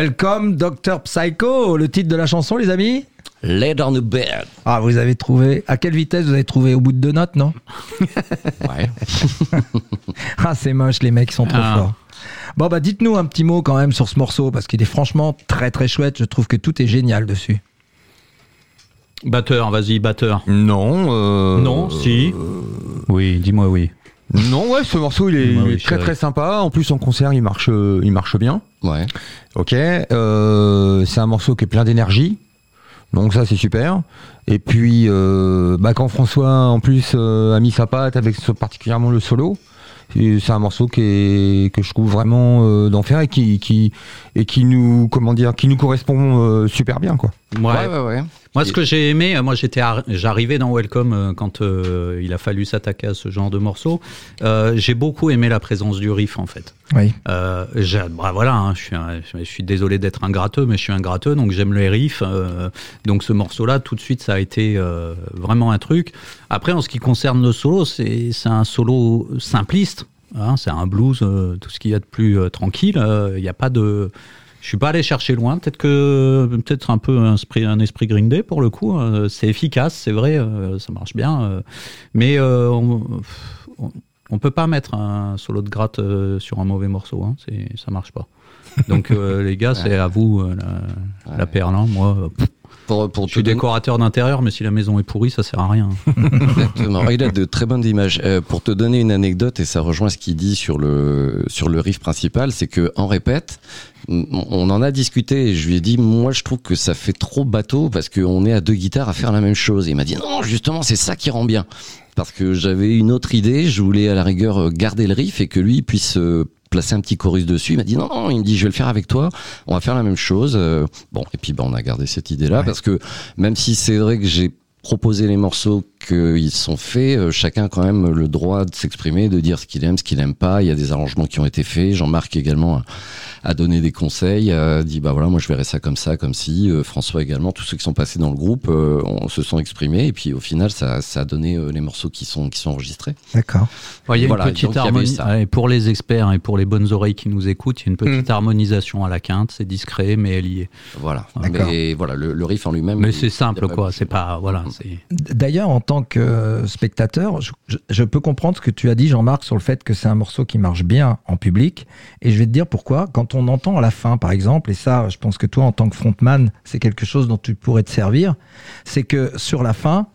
[SPEAKER 9] Welcome Dr Psycho, le titre de la chanson les amis
[SPEAKER 3] Lay on the bed.
[SPEAKER 2] Ah, vous avez trouvé. À quelle vitesse vous avez trouvé Au bout de deux notes, non [laughs]
[SPEAKER 3] Ouais. [laughs]
[SPEAKER 2] Ah, c'est moche, les mecs ils sont trop
[SPEAKER 4] Ah.
[SPEAKER 2] forts. Bon, bah, dites-nous un petit mot quand même sur ce morceau, parce qu'il est franchement très très chouette. Je trouve que tout est génial dessus.
[SPEAKER 4] Batteur, vas-y, batteur.
[SPEAKER 5] Non. euh,
[SPEAKER 4] non, si. Oui, dis-moi oui.
[SPEAKER 5] Non, ouais, ce morceau il est,
[SPEAKER 4] Ouais,
[SPEAKER 5] il
[SPEAKER 4] oui,
[SPEAKER 5] est très très sympa. En plus en concert il marche, euh, il marche bien.
[SPEAKER 3] Ouais.
[SPEAKER 5] Ok. euh, c'est un morceau qui est plein d'énergie. Donc ça c'est super. Et puis euh, bah, quand François en plus euh, a mis sa patte avec ce- particulièrement le solo, et c'est un morceau qui est, que je trouve vraiment euh, d'enfer et qui, qui et qui nous comment dire qui nous correspond euh, super bien quoi.
[SPEAKER 3] Ouais, ouais, ouais.
[SPEAKER 4] Moi, ce que j'ai aimé, euh, moi, j'étais, arri- j'arrivais dans Welcome euh, quand euh, il a fallu s'attaquer à ce genre de morceau. Euh, j'ai beaucoup aimé la présence du riff, en fait.
[SPEAKER 2] Oui.
[SPEAKER 4] Euh, bah, voilà, hein, je, suis un- je suis désolé d'être un gratteux, mais je suis un gratteux, donc j'aime les riffs. donc ce morceau-là, tout de suite, ça a été vraiment un truc. Après, en ce qui concerne le solo, c'est, c'est un solo simpliste. hein, c'est un blues, tout ce qu'il y a de plus tranquille. Il n'y a pas de. Je suis pas allé chercher loin. Peut-être que peut-être un peu un esprit, un esprit Green Day pour le coup. euh, c'est efficace, c'est vrai, euh, ça marche bien. euh, mais on, on, on peut pas mettre un solo de gratte sur un mauvais morceau. Hein, ça marche pas. Donc les gars, [laughs] c'est à vous la, la perle. hein. Moi, pff,
[SPEAKER 3] Pour, pour
[SPEAKER 4] je suis décorateur d'intérieur, mais si la maison est pourrie, ça sert à rien. [laughs]
[SPEAKER 3] Exactement. Il a de très bonnes images. Euh, pour te donner une anecdote, et ça rejoint ce qu'il dit sur le, sur le riff principal, c'est que en répète, on on en a discuté et je lui ai dit, moi je trouve que ça fait trop bateau parce qu'on est à deux guitares à faire la même chose. Et il m'a dit, non, justement, c'est ça qui rend bien. Parce que j'avais une autre idée, je voulais à la rigueur euh, garder le riff et que lui puisse euh, placer un petit chorus dessus. Il m'a dit non, non, il me dit je vais le faire avec toi, on va faire la même chose. Euh, bon, et puis ben, on a gardé cette idée-là
[SPEAKER 2] Ouais.
[SPEAKER 3] parce que même si c'est vrai que j'ai proposé les morceaux qu'ils sont faits, euh, chacun a quand même le droit de s'exprimer, de dire ce qu'il aime, ce qu'il aime pas. Il y a des arrangements qui ont été faits. Jean-Marc également a, a donné des conseils, a dit bah voilà, moi je verrais ça comme ça, comme si. Euh, François également, tous ceux qui sont passés dans le groupe, euh, on se sont exprimés et puis au final ça, ça a donné euh, les morceaux qui sont qui sont enregistrés.
[SPEAKER 2] D'accord.
[SPEAKER 4] Ouais, Il y a
[SPEAKER 3] Voilà,
[SPEAKER 4] une petite harmonie. ouais, pour les experts et pour les bonnes oreilles qui nous écoutent, il y a une petite harmonisation à la quinte. C'est discret, mais elle y est.
[SPEAKER 3] Voilà. Mais voilà, le, le riff en lui-même.
[SPEAKER 4] Mais c'est simple, quoi. C'est pas. Voilà. C'est.
[SPEAKER 2] D'ailleurs, en tant que spectateur, je, je- je peux comprendre ce que tu as dit, Jean-Marc, sur le fait que c'est un morceau qui marche bien en public. Et je vais te dire pourquoi. Quand on entend à la fin, par exemple, et ça, je pense que toi, en tant que frontman, c'est quelque chose dont tu pourrais te servir, c'est que sur la fin,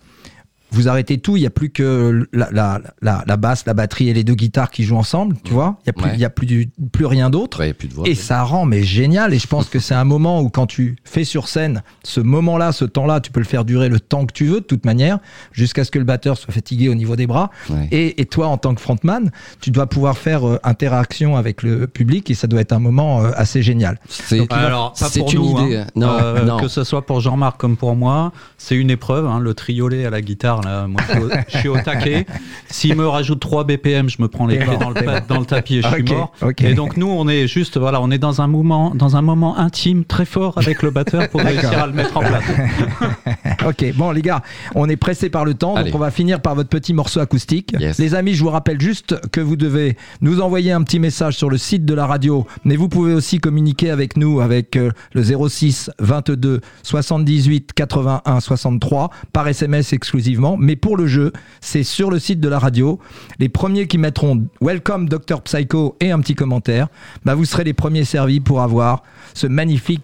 [SPEAKER 2] vous arrêtez tout, il n'y a plus que la, la, la, la basse, la batterie et les deux guitares qui jouent ensemble, tu vois Il n'y a, plus,
[SPEAKER 3] Ouais.
[SPEAKER 2] il y a plus, du- plus rien d'autre.
[SPEAKER 3] Ouais, il y a plus de voix.
[SPEAKER 2] Et ça rend mais génial. Et je pense que c'est un moment où quand tu fais sur scène, ce moment-là, ce temps-là, tu peux le faire durer le temps que tu veux, de toute manière, jusqu'à ce que le batteur soit fatigué au niveau des bras.
[SPEAKER 3] Ouais.
[SPEAKER 2] Et, et toi, en tant que frontman, tu dois pouvoir faire euh, interaction avec le public et ça doit être un moment euh, assez génial.
[SPEAKER 3] C'est
[SPEAKER 4] Alors, pas
[SPEAKER 3] c'est
[SPEAKER 4] pour
[SPEAKER 3] une
[SPEAKER 4] nous.
[SPEAKER 3] idée.
[SPEAKER 4] hein.
[SPEAKER 3] Non,
[SPEAKER 4] Euh,
[SPEAKER 3] non.
[SPEAKER 4] Que ce soit pour Jean-Marc comme pour moi, c'est une épreuve. hein, le triolet à la guitare, là, moi, je suis au- je suis au taquet. S'il me rajoute 3 BPM, je me prends les pieds dans le, dans tapis et je suis mort. Et donc nous, on est juste, voilà, on est dans un moment, dans un moment intime très fort avec le batteur pour réussir à le mettre en place. [laughs]
[SPEAKER 2] Ok, bon les gars, on est pressé par le temps,
[SPEAKER 3] Allez.
[SPEAKER 2] donc on va finir par votre petit morceau acoustique.
[SPEAKER 3] Yes.
[SPEAKER 2] Les amis, je vous rappelle juste que vous devez nous envoyer un petit message sur le site de la radio, mais vous pouvez aussi communiquer avec nous avec euh, le 06 22 78 81 63 par SMS exclusivement. Mais pour le jeu, c'est sur le site de la radio. Les premiers qui mettront Welcome Dr Psycho et un petit commentaire, bah vous serez les premiers servis pour avoir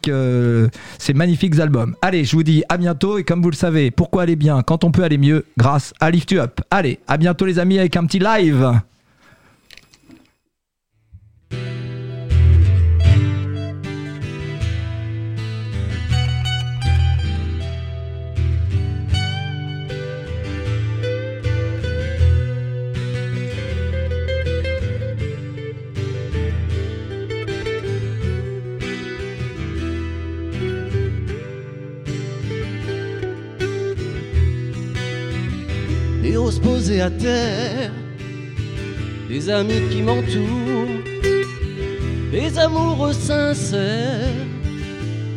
[SPEAKER 2] euh, ces magnifiques albums. Allez, je vous dis à bientôt et comme vous le savez, pourquoi aller bien quand on peut aller mieux grâce à Lift You Up. Allez, à bientôt les amis avec un petit live.
[SPEAKER 7] Posées à terre, des amis qui m'entourent, des amoureux sincères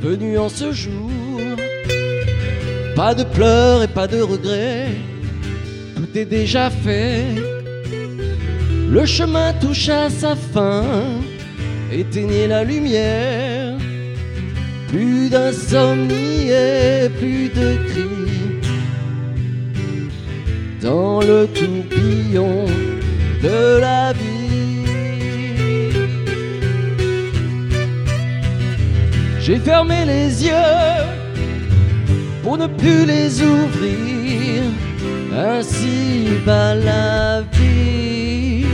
[SPEAKER 7] venus en ce jour. Pas de pleurs et pas de regrets, tout est déjà fait. Le chemin touche à sa fin, éteignez la lumière. plus d'insomnie et plus de cris dans le tourbillon de la vie. J'ai fermé les yeux pour ne plus les ouvrir, ainsi va la vie.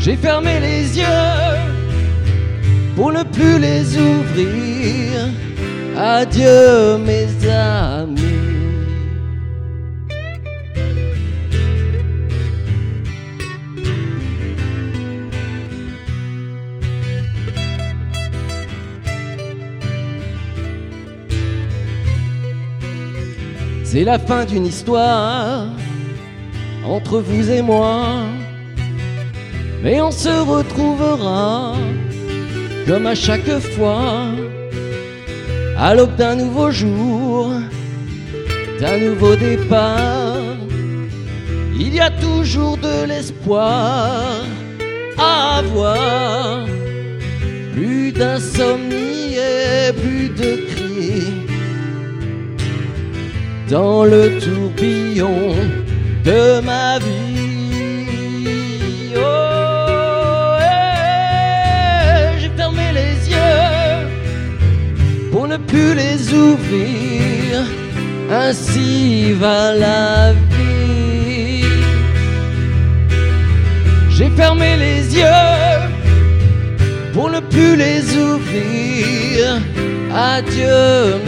[SPEAKER 7] J'ai fermé les yeux pour ne plus les ouvrir. Adieu mes amis. C'est la fin d'une histoire entre vous et moi. Mais on se retrouvera comme à chaque fois à l'aube d'un nouveau jour, d'un nouveau départ. Il y a toujours de l'espoir à avoir. Plus d'insomnie et plus de dans le tourbillon de ma vie. Oh, eh, j'ai fermé les yeux pour ne plus les ouvrir. Ainsi va la vie. J'ai fermé les yeux pour ne plus les ouvrir. Adieu